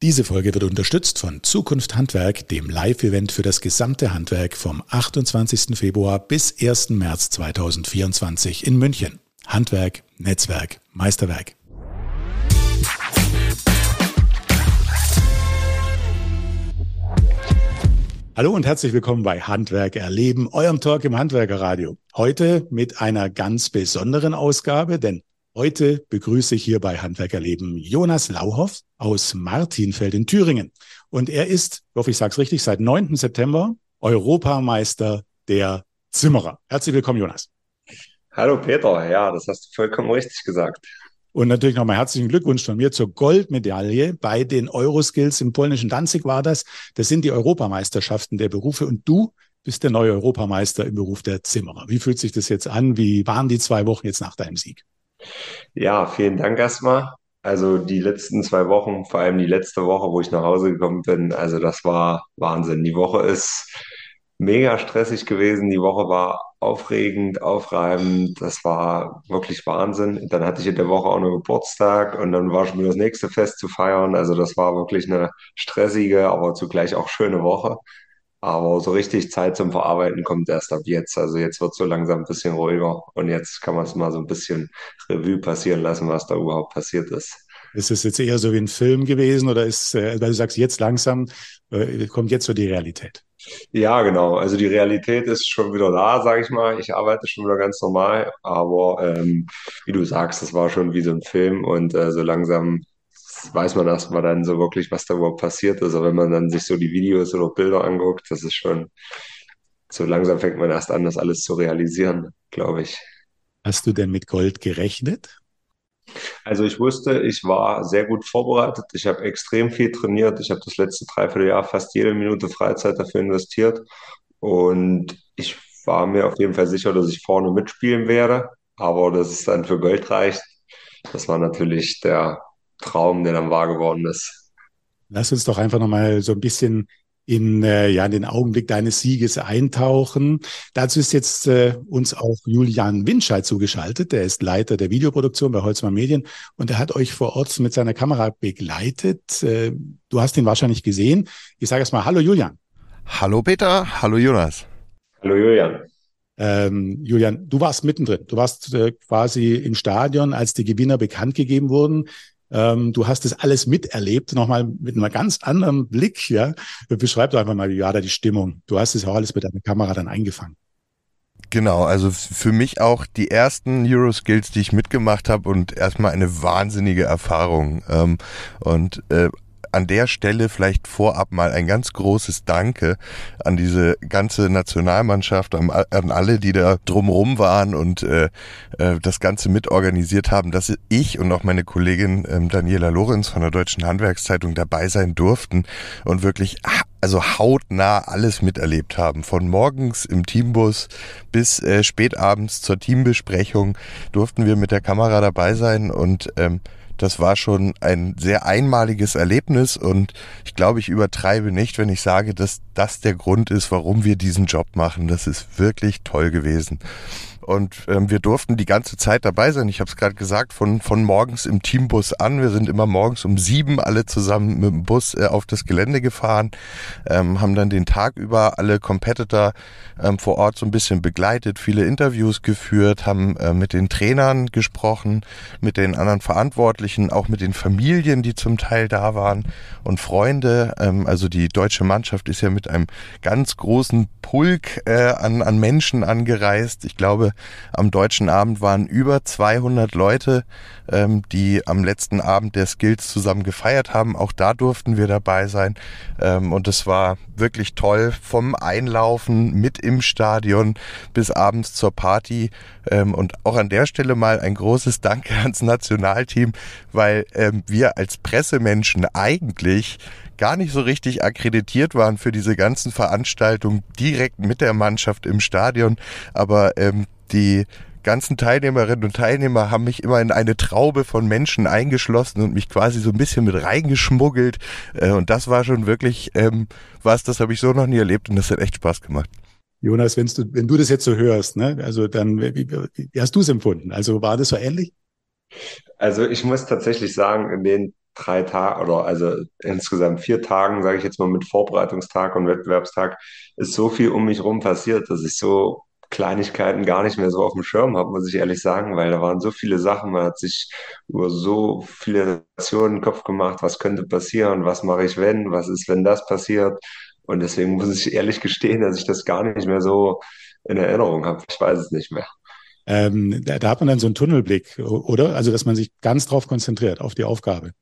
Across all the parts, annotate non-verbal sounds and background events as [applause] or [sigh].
Diese Folge wird unterstützt von Zukunft Handwerk, dem Live-Event für das gesamte Handwerk vom 28. Februar bis 1. März 2024 in München. Handwerk, Netzwerk, Meisterwerk. Hallo und herzlich willkommen bei Handwerk erleben, eurem Talk im Handwerkerradio. Heute mit einer ganz besonderen Ausgabe, denn Heute begrüße ich hier bei Handwerkerleben Jonas Lauhoff aus Martinfeld in Thüringen. Und er ist, ich hoffe, ich sage es richtig, seit 9. September Europameister der Zimmerer. Herzlich willkommen, Jonas. Hallo Peter, ja, das hast du vollkommen richtig gesagt. Und natürlich nochmal herzlichen Glückwunsch von mir zur Goldmedaille bei den Euroskills im polnischen Danzig war das. Das sind die Europameisterschaften der Berufe und du bist der neue Europameister im Beruf der Zimmerer. Wie fühlt sich das jetzt an? Wie waren die zwei Wochen jetzt nach deinem Sieg? Ja, vielen Dank erstmal. Also die letzten zwei Wochen, vor allem die letzte Woche, wo ich nach Hause gekommen bin, also das war Wahnsinn. Die Woche ist mega stressig gewesen. Die Woche war aufregend, aufreibend. Das war wirklich Wahnsinn. Dann hatte ich in der Woche auch noch Geburtstag und dann war schon wieder das nächste Fest zu feiern. Also das war wirklich eine stressige, aber zugleich auch schöne Woche. Aber so richtig Zeit zum Verarbeiten kommt erst ab jetzt. Also jetzt wird so langsam ein bisschen ruhiger und jetzt kann man es mal so ein bisschen Revue passieren lassen, was da überhaupt passiert ist. Ist es jetzt eher so wie ein Film gewesen oder ist, äh, weil du sagst, jetzt langsam äh, kommt jetzt so die Realität? Ja, genau. Also die Realität ist schon wieder da, sage ich mal. Ich arbeite schon wieder ganz normal, aber ähm, wie du sagst, das war schon wie so ein Film und äh, so langsam weiß man erstmal dann so wirklich, was da überhaupt passiert ist. Aber wenn man dann sich so die Videos oder Bilder anguckt, das ist schon, so langsam fängt man erst an, das alles zu realisieren, glaube ich. Hast du denn mit Gold gerechnet? Also ich wusste, ich war sehr gut vorbereitet. Ich habe extrem viel trainiert. Ich habe das letzte Dreivierteljahr fast jede Minute Freizeit dafür investiert. Und ich war mir auf jeden Fall sicher, dass ich vorne mitspielen werde. Aber dass es dann für Gold reicht, das war natürlich der Traum, der dann wahr geworden ist. Lass uns doch einfach nochmal so ein bisschen in, äh, ja, in den Augenblick deines Sieges eintauchen. Dazu ist jetzt äh, uns auch Julian Winscheid zugeschaltet. Der ist Leiter der Videoproduktion bei Holzmann Medien und er hat euch vor Ort mit seiner Kamera begleitet. Äh, du hast ihn wahrscheinlich gesehen. Ich sage erst mal Hallo Julian. Hallo Peter, hallo Jonas. Hallo Julian. Ähm, Julian, du warst mittendrin. Du warst äh, quasi im Stadion, als die Gewinner bekannt gegeben wurden. Ähm, du hast das alles miterlebt, nochmal mit einem ganz anderen Blick, ja. Beschreib doch einfach mal, wie war da die Stimmung? Du hast es auch alles mit deiner Kamera dann eingefangen. Genau, also für mich auch die ersten Euroskills, die ich mitgemacht habe und erstmal eine wahnsinnige Erfahrung. Ähm, und äh, an der Stelle vielleicht vorab mal ein ganz großes Danke an diese ganze Nationalmannschaft, an, alle, die da drumrum waren und äh, äh, das Ganze mitorganisiert haben, dass ich und auch meine Kollegin ähm, Daniela Lorenz von der Deutschen Handwerkszeitung dabei sein durften und wirklich also hautnah alles miterlebt haben. Von morgens im Teambus bis äh, spätabends zur Teambesprechung durften wir mit der Kamera dabei sein und ähm, das war schon ein sehr einmaliges Erlebnis und ich glaube, ich übertreibe nicht, wenn ich sage, dass das der Grund ist, warum wir diesen Job machen. Das ist wirklich toll gewesen. Und ähm, wir durften die ganze Zeit dabei sein. Ich habe es gerade gesagt, von, von morgens im Teambus an. Wir sind immer morgens um sieben alle zusammen mit dem Bus äh, auf das Gelände gefahren, ähm, haben dann den Tag über alle Competitor ähm, vor Ort so ein bisschen begleitet, viele Interviews geführt, haben äh, mit den Trainern gesprochen, mit den anderen Verantwortlichen, auch mit den Familien, die zum Teil da waren und Freunde. Ähm, also die deutsche Mannschaft ist ja mit einem ganz großen Pulk äh, an, an Menschen angereist. Ich glaube, am deutschen Abend waren über 200 Leute, ähm, die am letzten Abend der Skills zusammen gefeiert haben. Auch da durften wir dabei sein. Ähm, und es war wirklich toll vom Einlaufen mit im Stadion bis abends zur Party. Ähm, und auch an der Stelle mal ein großes Danke ans Nationalteam, weil ähm, wir als Pressemenschen eigentlich gar nicht so richtig akkreditiert waren für diese ganzen Veranstaltungen direkt mit der Mannschaft im Stadion. Aber ähm, die ganzen Teilnehmerinnen und Teilnehmer haben mich immer in eine Traube von Menschen eingeschlossen und mich quasi so ein bisschen mit reingeschmuggelt. Äh, und das war schon wirklich ähm, was, das habe ich so noch nie erlebt und das hat echt Spaß gemacht. Jonas, wenn du, wenn du das jetzt so hörst, ne, also dann, wie, wie hast du es empfunden? Also war das so ähnlich? Also ich muss tatsächlich sagen, in den drei Tage oder also insgesamt vier Tagen, sage ich jetzt mal mit Vorbereitungstag und Wettbewerbstag, ist so viel um mich rum passiert, dass ich so Kleinigkeiten gar nicht mehr so auf dem Schirm habe, muss ich ehrlich sagen, weil da waren so viele Sachen, man hat sich über so viele Situationen den Kopf gemacht, was könnte passieren, was mache ich wenn, was ist, wenn das passiert. Und deswegen muss ich ehrlich gestehen, dass ich das gar nicht mehr so in Erinnerung habe. Ich weiß es nicht mehr. Ähm, da, da, hat man dann so einen Tunnelblick, oder? Also, dass man sich ganz drauf konzentriert, auf die Aufgabe.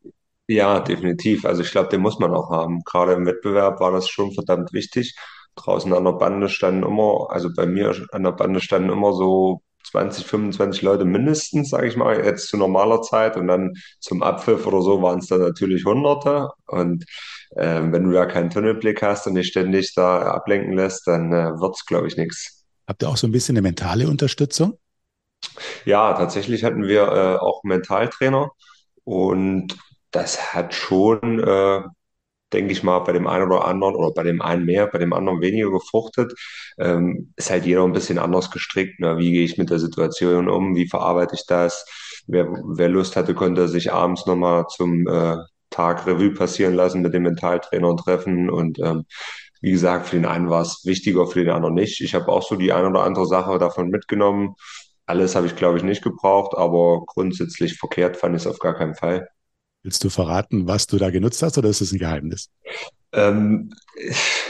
Ja, definitiv. Also ich glaube, den muss man auch haben. Gerade im Wettbewerb war das schon verdammt wichtig. Draußen an der Bande standen immer, also bei mir an der Bande standen immer so 20, 25 Leute mindestens, sage ich mal, jetzt zu normaler Zeit. Und dann zum Abpfiff oder so waren es dann natürlich Hunderte. Und äh, wenn du da keinen Tunnelblick hast und dich ständig da ablenken lässt, dann äh, es, glaube ich, nichts. Habt ihr auch so ein bisschen eine mentale Unterstützung? Ja, tatsächlich hatten wir äh, auch einen Mentaltrainer und das hat schon, äh, denke ich mal, bei dem einen oder anderen oder bei dem einen mehr, bei dem anderen weniger gefruchtet. Ähm, ist halt jeder ein bisschen anders gestrickt. Ne? Wie gehe ich mit der Situation um? Wie verarbeite ich das? Wer, wer Lust hatte, konnte sich abends nochmal zum äh, Tag Revue passieren lassen, mit dem Mentaltrainer treffen und ähm, wie gesagt, für den einen war es wichtiger, für den anderen nicht. Ich habe auch so die eine oder andere Sache davon mitgenommen. Alles habe ich, glaube ich, nicht gebraucht, aber grundsätzlich verkehrt fand ich es auf gar keinen Fall. Willst du verraten, was du da genutzt hast oder ist es ein Geheimnis? Ähm,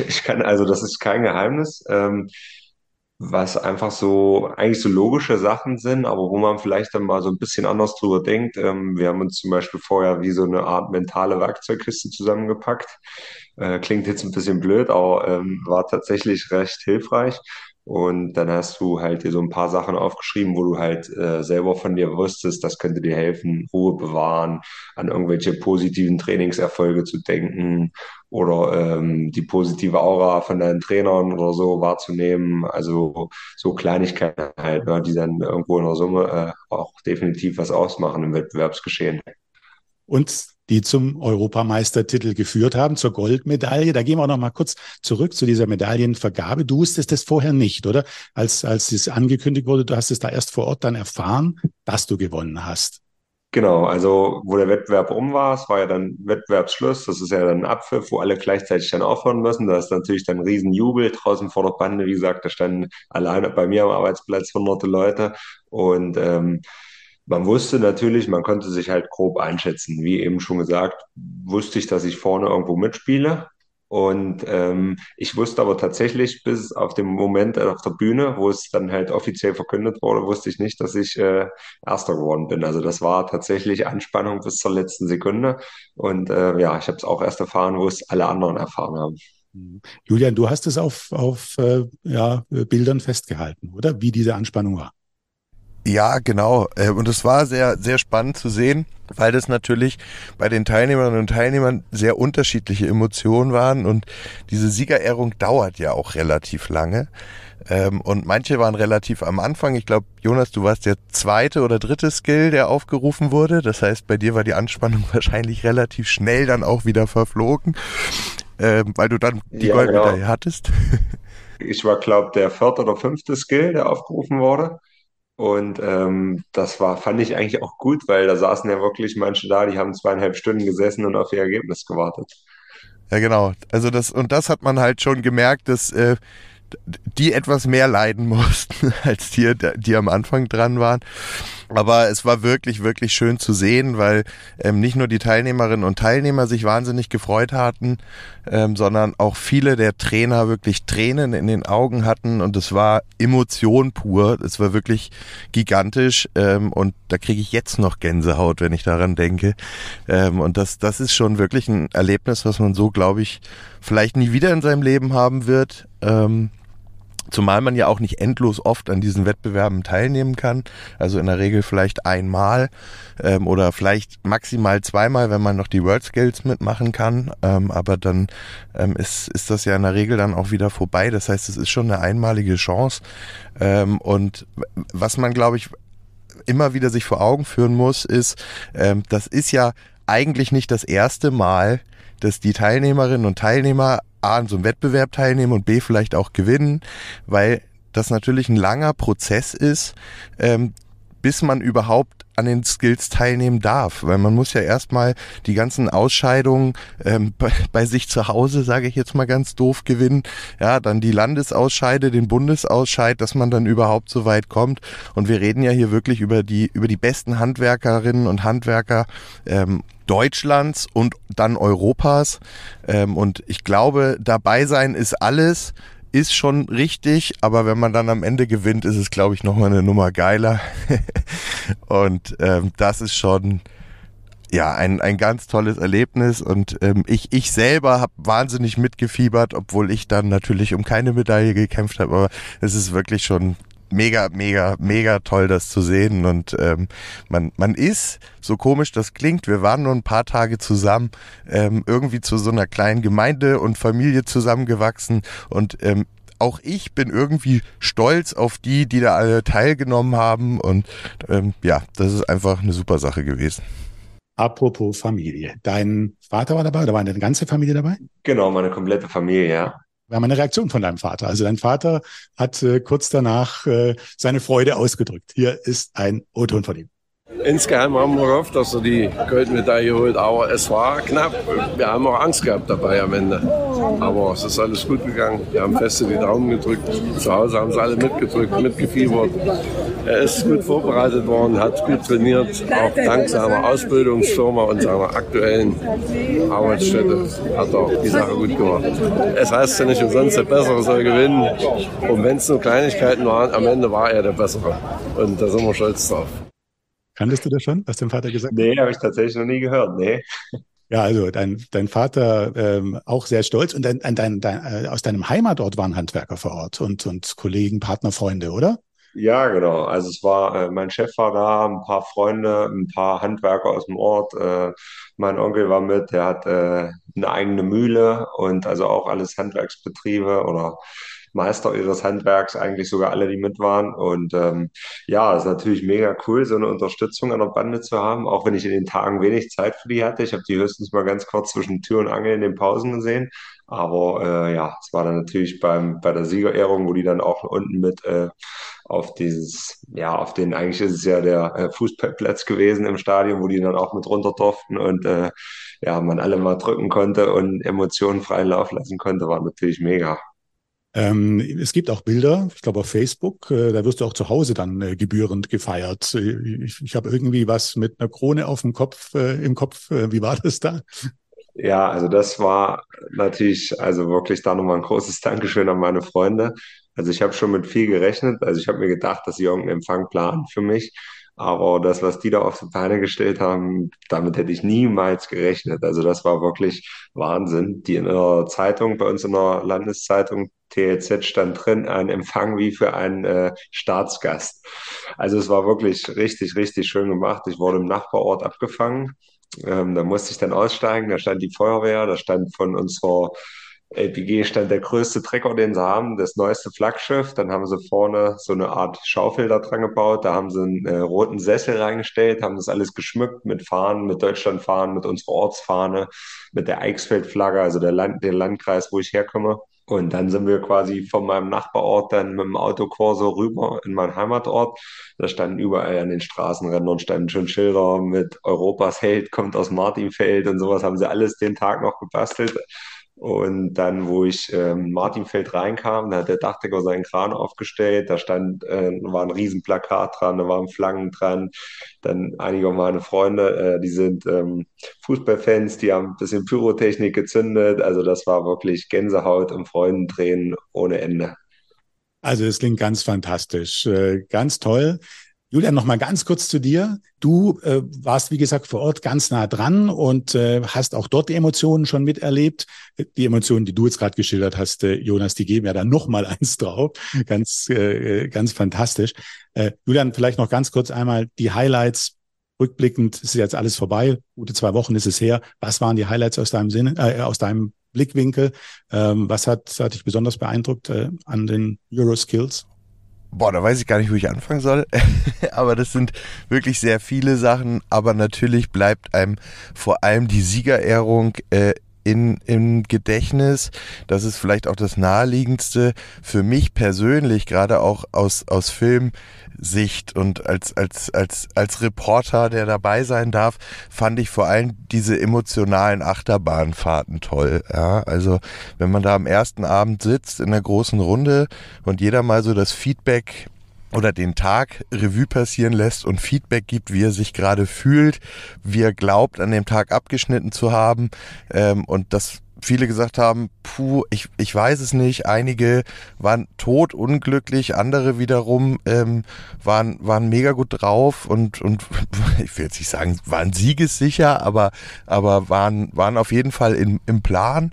ich kann, also das ist kein Geheimnis, ähm, was einfach so, eigentlich so logische Sachen sind, aber wo man vielleicht dann mal so ein bisschen anders drüber denkt. Ähm, wir haben uns zum Beispiel vorher wie so eine Art mentale Werkzeugkiste zusammengepackt. Äh, klingt jetzt ein bisschen blöd, aber ähm, war tatsächlich recht hilfreich. Und dann hast du halt dir so ein paar Sachen aufgeschrieben, wo du halt äh, selber von dir wusstest, das könnte dir helfen, Ruhe bewahren, an irgendwelche positiven Trainingserfolge zu denken oder ähm, die positive Aura von deinen Trainern oder so wahrzunehmen. Also so Kleinigkeiten halt, ne, die dann irgendwo in der Summe äh, auch definitiv was ausmachen im Wettbewerbsgeschehen. Und die zum Europameistertitel geführt haben, zur Goldmedaille. Da gehen wir auch noch mal kurz zurück zu dieser Medaillenvergabe. Du wusstest das vorher nicht, oder? Als, als es angekündigt wurde, du hast es da erst vor Ort dann erfahren, dass du gewonnen hast. Genau, also wo der Wettbewerb um war, es war ja dann Wettbewerbsschluss, das ist ja dann ein Abpfiff, wo alle gleichzeitig dann aufhören müssen. Da ist natürlich dann ein Riesenjubel draußen vor der Bande. Wie gesagt, da standen alleine bei mir am Arbeitsplatz hunderte Leute und ähm, man wusste natürlich, man konnte sich halt grob einschätzen. Wie eben schon gesagt, wusste ich, dass ich vorne irgendwo mitspiele. Und ähm, ich wusste aber tatsächlich bis auf den Moment auf der Bühne, wo es dann halt offiziell verkündet wurde, wusste ich nicht, dass ich äh, Erster geworden bin. Also das war tatsächlich Anspannung bis zur letzten Sekunde. Und äh, ja, ich habe es auch erst erfahren, wo es alle anderen erfahren haben. Julian, du hast es auf, auf äh, ja, Bildern festgehalten, oder? Wie diese Anspannung war. Ja, genau. Äh, und es war sehr, sehr spannend zu sehen, weil das natürlich bei den Teilnehmerinnen und Teilnehmern sehr unterschiedliche Emotionen waren und diese Siegerehrung dauert ja auch relativ lange. Ähm, und manche waren relativ am Anfang. Ich glaube, Jonas, du warst der zweite oder dritte Skill, der aufgerufen wurde. Das heißt, bei dir war die Anspannung [laughs] wahrscheinlich relativ schnell dann auch wieder verflogen, ähm, weil du dann die ja, Goldmedaille genau. hattest. [laughs] Ich war, glaube der vierte oder fünfte Skill, der aufgerufen wurde. Und ähm, das war, fand ich eigentlich auch gut, weil da saßen ja wirklich manche da, die haben zweieinhalb Stunden gesessen und auf ihr Ergebnis gewartet. Ja, genau. Also das, und das hat man halt schon gemerkt, dass äh, die etwas mehr leiden [laughs] mussten als die, die am Anfang dran waren. Aber es war wirklich, wirklich schön zu sehen, weil ähm, nicht nur die Teilnehmerinnen und Teilnehmer sich wahnsinnig gefreut hatten, ähm, sondern auch viele der Trainer wirklich Tränen in den Augen hatten und es war Emotion pur. Es war wirklich gigantisch ähm, und da kriege ich jetzt noch Gänsehaut, wenn ich daran denke. Ähm, und das, das ist schon wirklich ein Erlebnis, was man so, glaube ich, vielleicht nie wieder in seinem Leben haben wird. Zumal man ja auch nicht endlos oft an diesen Wettbewerben teilnehmen kann. Also in der Regel vielleicht einmal ähm, oder vielleicht maximal zweimal, wenn man noch die World Skills mitmachen kann. Ähm, aber dann ähm, ist, ist das ja in der Regel dann auch wieder vorbei. Das heißt, es ist schon eine einmalige Chance. Ähm, und was man, glaube ich, immer wieder sich vor Augen führen muss, ist, ähm, das ist ja eigentlich nicht das erste Mal, dass die Teilnehmerinnen und Teilnehmer A, an so einem Wettbewerb teilnehmen und B, vielleicht auch gewinnen, weil das natürlich ein langer Prozess ist, ähm, bis man überhaupt an den Skills teilnehmen darf, weil man muss ja erstmal die ganzen Ausscheidungen ähm, [laughs] bei, bei, sich zu Hause, sage ich jetzt mal ganz doof, gewinnen. Ja, dann die Landesausscheide, den Bundesausscheid, dass man dann überhaupt so weit kommt. Und wir reden ja hier wirklich über die über die besten Handwerkerinnen und Handwerker ähm, Deutschlands und dann Europas. Ähm, und ich glaube, dabei sein ist alles ist schon richtig, aber wenn man dann am Ende gewinnt, ist es, glaube ich, nochmal eine Nummer geiler. [laughs] und ähm, das ist schon ja ein, ein ganz tolles Erlebnis und ähm, ich, ich selber habe wahnsinnig mitgefiebert, obwohl ich dann natürlich um keine Medaille gekämpft habe, aber es ist wirklich schon mega, mega, mega toll, das zu sehen. Und ähm, man, man ist, so komisch das klingt, wir waren nur ein paar Tage zusammen, ähm, irgendwie zu so einer kleinen Gemeinde und Familie zusammengewachsen. Und ähm, auch ich bin irgendwie stolz auf die, die da alle teilgenommen haben. Und ähm, ja, das ist einfach eine super Sache gewesen. Apropos Familie. Dein Vater war dabei oder war deine ganze Familie dabei? Genau, meine komplette Familie, ja. Wir haben eine Reaktion von deinem Vater. Also dein Vater hat äh, kurz danach äh, seine Freude ausgedrückt. Hier ist ein O-Ton von ihm. Insgeheim haben wir gehofft, dass er die Goldmedaille holt, aber es war knapp. Wir haben auch Angst gehabt dabei am Ende. Aber es ist alles gut gegangen. Wir haben feste die Daumen gedrückt. Zu Hause haben sie alle mitgedrückt, mitgefiebert. Er ist gut vorbereitet worden, hat gut trainiert, auch dank seiner Ausbildungsfirma und seiner aktuellen Arbeitsstätte hat er die Sache gut gemacht. Es heißt ja nicht umsonst, der Bessere soll gewinnen. Und wenn es nur Kleinigkeiten waren, am Ende war er der Bessere. Und da sind wir stolz drauf. Kanntest du das schon, was dein Vater gesagt hat? Nee, habe ich tatsächlich noch nie gehört, nee. Ja, also dein, dein Vater ähm, auch sehr stolz und dein, dein, dein, äh, aus deinem Heimatort waren Handwerker vor Ort und, und Kollegen, Partner, Freunde, oder? Ja, genau. Also es war, äh, mein Chef war da, ein paar Freunde, ein paar Handwerker aus dem Ort. Äh, mein Onkel war mit, der hat äh, eine eigene Mühle und also auch alles Handwerksbetriebe oder Meister ihres Handwerks, eigentlich sogar alle, die mit waren. Und ähm, ja, es ist natürlich mega cool, so eine Unterstützung an der Bande zu haben, auch wenn ich in den Tagen wenig Zeit für die hatte. Ich habe die höchstens mal ganz kurz zwischen Tür und Angel in den Pausen gesehen. Aber äh, ja, es war dann natürlich beim, bei der Siegerehrung, wo die dann auch unten mit äh, auf dieses, ja, auf den, eigentlich ist es ja der äh, Fußballplatz gewesen im Stadion, wo die dann auch mit runter durften und äh, ja, man alle mal drücken konnte und Emotionen freien Lauf lassen konnte, war natürlich mega. Ähm, es gibt auch Bilder, ich glaube auf Facebook, äh, da wirst du auch zu Hause dann äh, gebührend gefeiert. Ich, ich habe irgendwie was mit einer Krone auf dem Kopf, äh, im Kopf. Äh, wie war das da? Ja, also das war natürlich, also wirklich da nochmal ein großes Dankeschön an meine Freunde. Also ich habe schon mit viel gerechnet. Also ich habe mir gedacht, dass sie irgendeinen Empfang planen für mich. Aber das, was die da auf die Beine gestellt haben, damit hätte ich niemals gerechnet. Also das war wirklich Wahnsinn. Die in der Zeitung, bei uns in der Landeszeitung TLZ stand drin, ein Empfang wie für einen äh, Staatsgast. Also es war wirklich richtig, richtig schön gemacht. Ich wurde im Nachbarort abgefangen. Ähm, da musste ich dann aussteigen. Da stand die Feuerwehr, da stand von unserer LPG stand der größte Trecker, den sie haben, das neueste Flaggschiff. Dann haben sie vorne so eine Art Schaufel da dran gebaut. Da haben sie einen äh, roten Sessel reingestellt, haben das alles geschmückt mit Fahnen, mit Deutschlandfahnen, mit unserer Ortsfahne, mit der Eichsfeld-Flagge, also der, Land, der Landkreis, wo ich herkomme. Und dann sind wir quasi von meinem Nachbarort dann mit dem Autokorso rüber in meinen Heimatort. Da standen überall an den Straßenrändern standen schon Schilder mit Europas Held kommt aus Martinfeld und sowas haben sie alles den Tag noch gebastelt. Und dann, wo ich ähm, Martinfeld reinkam, da hat der Dachdecker seinen Kran aufgestellt, da stand, äh, war ein Riesenplakat dran, da waren Flaggen dran. Dann einige meiner Freunde, äh, die sind ähm, Fußballfans, die haben ein bisschen Pyrotechnik gezündet. Also das war wirklich Gänsehaut und Freudentränen ohne Ende. Also es klingt ganz fantastisch, äh, ganz toll. Julian, noch mal ganz kurz zu dir. Du äh, warst, wie gesagt, vor Ort ganz nah dran und äh, hast auch dort die Emotionen schon miterlebt. Die Emotionen, die du jetzt gerade geschildert hast, äh, Jonas, die geben ja dann noch mal [laughs] eins drauf. Ganz, äh, ganz fantastisch. Äh, Julian, vielleicht noch ganz kurz einmal die Highlights. Rückblickend ist jetzt alles vorbei. Gute zwei Wochen ist es her. Was waren die Highlights aus deinem Sinne, äh, aus deinem Blickwinkel? Ähm, was hat, hat dich besonders beeindruckt äh, an den Euroskills? Boah, da weiß ich gar nicht, wo ich anfangen soll. [laughs] aber das sind wirklich sehr viele Sachen. Aber natürlich bleibt einem vor allem die Siegerehrung äh, in, im Gedächtnis. Das ist vielleicht auch das naheliegendste für mich persönlich, gerade auch aus, aus Filmsicht und als, als, als, als Reporter, der dabei sein darf, fand ich vor allem diese emotionalen Achterbahnfahrten toll. Ja, also wenn man da am ersten Abend sitzt in der großen Runde und jeder mal so das Feedback oder den Tag Revue passieren lässt und Feedback gibt, wie er sich gerade fühlt, wie er glaubt, an dem Tag abgeschnitten zu haben. Ähm, und das viele gesagt haben, puh, ich, ich weiß es nicht. Einige waren tot unglücklich, andere wiederum ähm, waren, waren mega gut drauf und, und [laughs] ich will jetzt nicht sagen, waren siegessicher, aber, aber waren, waren auf jeden Fall in, im Plan,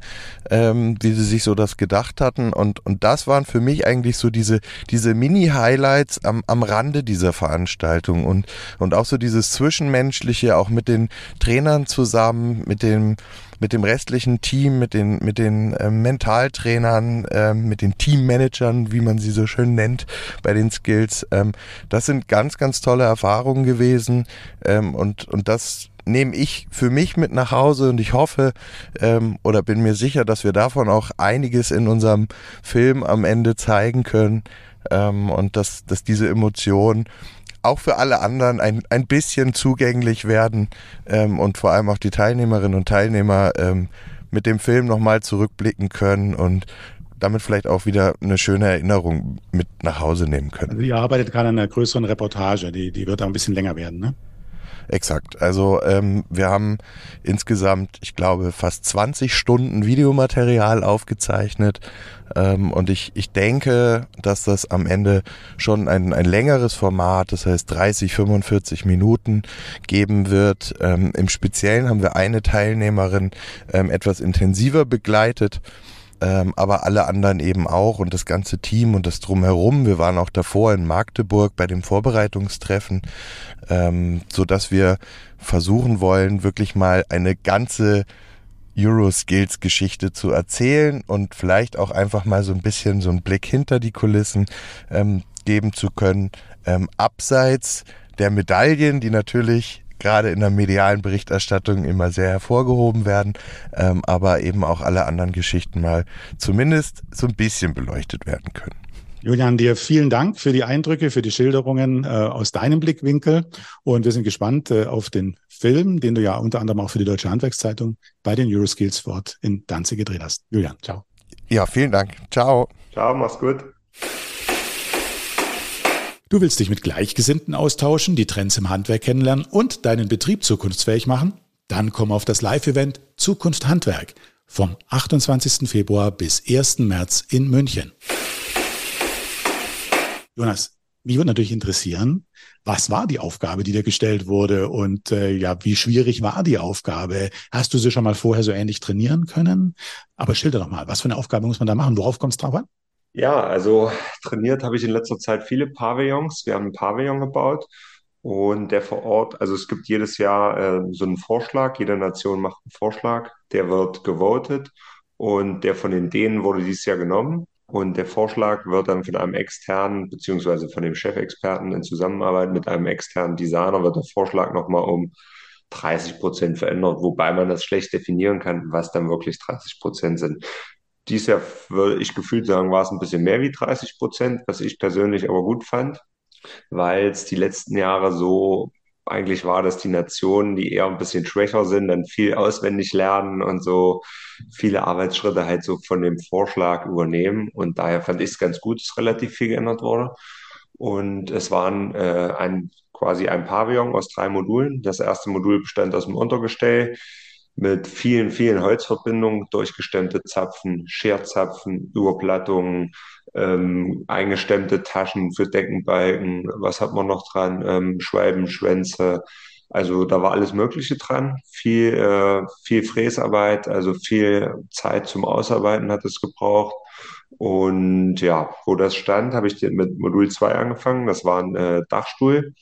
ähm, wie sie sich so das gedacht hatten. Und, und das waren für mich eigentlich so diese, diese Mini-Highlights am, am Rande dieser Veranstaltung und, und auch so dieses Zwischenmenschliche, auch mit den Trainern zusammen, mit dem mit dem restlichen Team, mit den, mit den äh, Mentaltrainern, äh, mit den Teammanagern, wie man sie so schön nennt bei den Skills. Ähm, das sind ganz, ganz tolle Erfahrungen gewesen ähm, und, und das nehme ich für mich mit nach Hause und ich hoffe ähm, oder bin mir sicher, dass wir davon auch einiges in unserem Film am Ende zeigen können ähm, und dass, dass diese Emotion auch für alle anderen ein, ein bisschen zugänglich werden ähm, und vor allem auch die Teilnehmerinnen und Teilnehmer ähm, mit dem Film nochmal zurückblicken können und damit vielleicht auch wieder eine schöne Erinnerung mit nach Hause nehmen können. Also ihr arbeitet gerade an einer größeren Reportage, die, die wird auch ein bisschen länger werden, ne? Exakt. Also ähm, wir haben insgesamt, ich glaube, fast 20 Stunden Videomaterial aufgezeichnet. Ähm, und ich, ich denke, dass das am Ende schon ein, ein längeres Format, das heißt 30, 45 Minuten geben wird. Ähm, Im Speziellen haben wir eine Teilnehmerin ähm, etwas intensiver begleitet ähm, aber alle anderen eben auch und das ganze Team und das drumherum. Wir waren auch davor in Magdeburg bei dem Vorbereitungstreffen, ähm, so dass wir versuchen wollen, wirklich mal eine ganze Euroskills-Geschichte zu erzählen und vielleicht auch einfach mal so ein bisschen so einen Blick hinter die Kulissen ähm, geben zu können, ähm, abseits der Medaillen, die natürlich gerade in der medialen Berichterstattung immer sehr hervorgehoben werden, ähm, aber eben auch alle anderen Geschichten mal zumindest so ein bisschen beleuchtet werden können. Julian, dir vielen Dank für die Eindrücke, für die Schilderungen äh, aus deinem Blickwinkel. Und wir sind gespannt äh, auf den Film, den du ja unter anderem auch für die Deutsche Handwerkszeitung bei den Euroskills Sport in Danzig gedreht hast. Julian, ciao. Ja, vielen Dank. Ciao. Ciao, mach's gut. Du willst dich mit Gleichgesinnten austauschen, die Trends im Handwerk kennenlernen und deinen Betrieb zukunftsfähig machen? Dann komm auf das Live-Event Zukunft Handwerk vom 28. Februar bis 1. März in München. Jonas, mich würde natürlich interessieren, was war die Aufgabe, die dir gestellt wurde und äh, ja, wie schwierig war die Aufgabe? Hast du sie schon mal vorher so ähnlich trainieren können? Aber schilder doch mal, was für eine Aufgabe muss man da machen? Worauf kommt es drauf an? Ja, also trainiert habe ich in letzter Zeit viele Pavillons. Wir haben einen Pavillon gebaut und der vor Ort, also es gibt jedes Jahr äh, so einen Vorschlag, jede Nation macht einen Vorschlag, der wird gewotet und der von den Dänen wurde dieses Jahr genommen und der Vorschlag wird dann von einem externen, beziehungsweise von dem Chefexperten in Zusammenarbeit mit einem externen Designer, wird der Vorschlag nochmal um 30 Prozent verändert, wobei man das schlecht definieren kann, was dann wirklich 30 Prozent sind. Dies Jahr würde ich gefühlt sagen, war es ein bisschen mehr wie 30 Prozent, was ich persönlich aber gut fand, weil es die letzten Jahre so eigentlich war, dass die Nationen, die eher ein bisschen schwächer sind, dann viel auswendig lernen und so viele Arbeitsschritte halt so von dem Vorschlag übernehmen. Und daher fand ich es ganz gut, dass relativ viel geändert wurde. Und es waren äh, ein, quasi ein Pavillon aus drei Modulen. Das erste Modul bestand aus dem Untergestell mit vielen, vielen Holzverbindungen, durchgestemmte Zapfen, Scherzapfen, Überplattungen, ähm, eingestemmte Taschen für Deckenbalken, was hat man noch dran, ähm, Schwalben, Schwänze, also da war alles Mögliche dran, viel, äh, viel Fräsarbeit, also viel Zeit zum Ausarbeiten hat es gebraucht. Und ja, wo das stand, habe ich mit Modul 2 angefangen. Das war ein äh, Dachstuhl.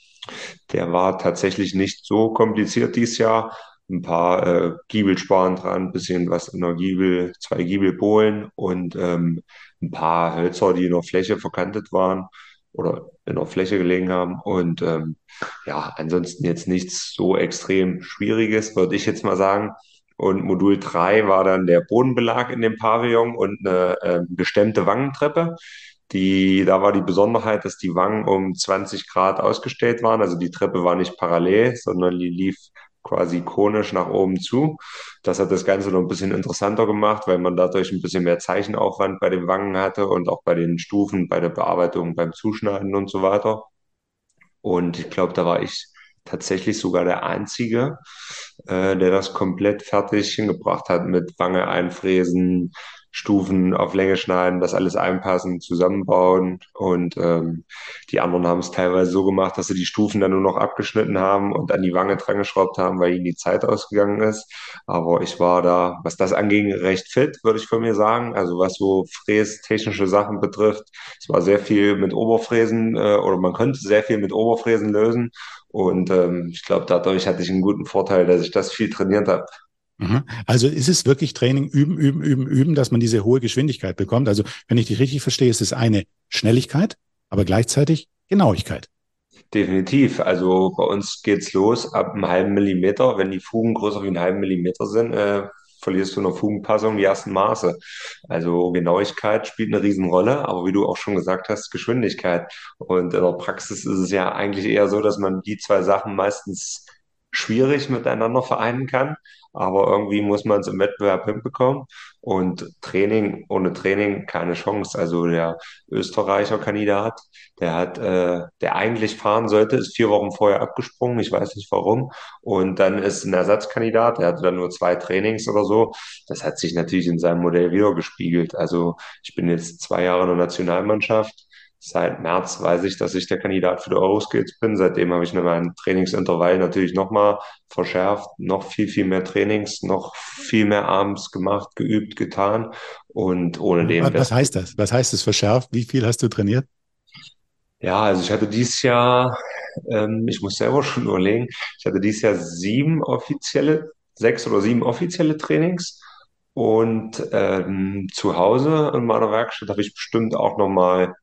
Der war tatsächlich nicht so kompliziert dieses Jahr, ein paar äh, Giebelsparen dran, ein bisschen was in der Giebel, zwei Giebelbohlen und ähm, ein paar Hölzer, die in der Fläche verkantet waren oder in der Fläche gelegen haben. Und ähm, ja, ansonsten jetzt nichts so extrem Schwieriges, würde ich jetzt mal sagen. Und Modul 3 war dann der Bodenbelag in dem Pavillon und eine äh, gestemmte Wangentreppe. Die, da war die Besonderheit, dass die Wangen um 20 Grad ausgestellt waren. Also die Treppe war nicht parallel, sondern die lief quasi konisch nach oben zu. Das hat das Ganze noch ein bisschen interessanter gemacht, weil man dadurch ein bisschen mehr Zeichenaufwand bei den Wangen hatte und auch bei den Stufen, bei der Bearbeitung, beim Zuschneiden und so weiter. Und ich glaube, da war ich tatsächlich sogar der Einzige, äh, der das komplett fertig hingebracht hat mit Wange einfräsen, Stufen auf Länge schneiden, das alles einpassen, zusammenbauen. Und ähm, die anderen haben es teilweise so gemacht, dass sie die Stufen dann nur noch abgeschnitten haben und an die Wange dran geschraubt haben, weil ihnen die Zeit ausgegangen ist. Aber ich war da, was das anging, recht fit, würde ich von mir sagen. Also was so frästechnische Sachen betrifft. Es war sehr viel mit Oberfräsen äh, oder man könnte sehr viel mit Oberfräsen lösen. Und ähm, ich glaube, dadurch hatte ich einen guten Vorteil, dass ich das viel trainiert habe. Mhm. Also ist es wirklich Training, üben, üben, üben, üben, dass man diese hohe Geschwindigkeit bekommt? Also wenn ich dich richtig verstehe, ist es eine Schnelligkeit, aber gleichzeitig Genauigkeit. Definitiv. Also bei uns geht's los ab einem halben Millimeter. Wenn die Fugen größer wie einen halben Millimeter sind, äh, verlierst du in der Fugenpassung die ersten Maße. Also Genauigkeit spielt eine Riesenrolle, aber wie du auch schon gesagt hast, Geschwindigkeit. Und in der Praxis ist es ja eigentlich eher so, dass man die zwei Sachen meistens schwierig miteinander vereinen kann aber irgendwie muss man es im Wettbewerb hinbekommen. Und Training, ohne Training keine Chance. Also der Österreicher Kandidat, der hat, äh, der eigentlich fahren sollte, ist vier Wochen vorher abgesprungen. Ich weiß nicht warum. Und dann ist ein Ersatzkandidat, der hatte dann nur zwei Trainings oder so. Das hat sich natürlich in seinem Modell wieder gespiegelt. Also ich bin jetzt zwei Jahre in der Nationalmannschaft seit März weiß ich, dass ich der Kandidat für die Euroskills bin. Seitdem habe ich mir meinen Trainingsintervall natürlich nochmal verschärft, noch viel, viel mehr Trainings, noch viel mehr abends gemacht, geübt, getan. Und ohne dem. Was heißt das? Was heißt das verschärft? Wie viel hast du trainiert? Ja, also ich hatte dieses Jahr, ähm, ich muss selber schon überlegen, ich hatte dieses Jahr sieben offizielle, sechs oder sieben offizielle Trainings. Und ähm, zu Hause in meiner Werkstatt habe ich bestimmt auch nochmal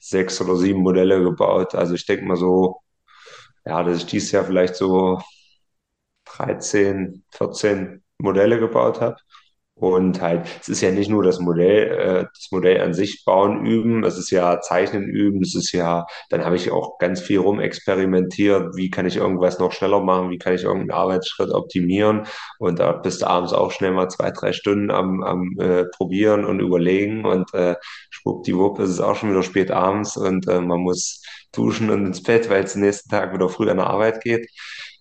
sechs oder sieben Modelle gebaut. Also ich denke mal so, ja, dass ich dieses Jahr vielleicht so 13, 14 Modelle gebaut habe. Und halt, es ist ja nicht nur das Modell, äh, das Modell an sich bauen, üben, es ist ja Zeichnen üben, es ist ja, dann habe ich auch ganz viel rumexperimentiert, wie kann ich irgendwas noch schneller machen, wie kann ich irgendeinen Arbeitsschritt optimieren. Und da bist du abends auch schnell mal zwei, drei Stunden am, am äh, Probieren und überlegen und äh, schwuppdiwupp ist es auch schon wieder spät abends und äh, man muss duschen und ins Bett, weil es den nächsten Tag wieder früh an der Arbeit geht.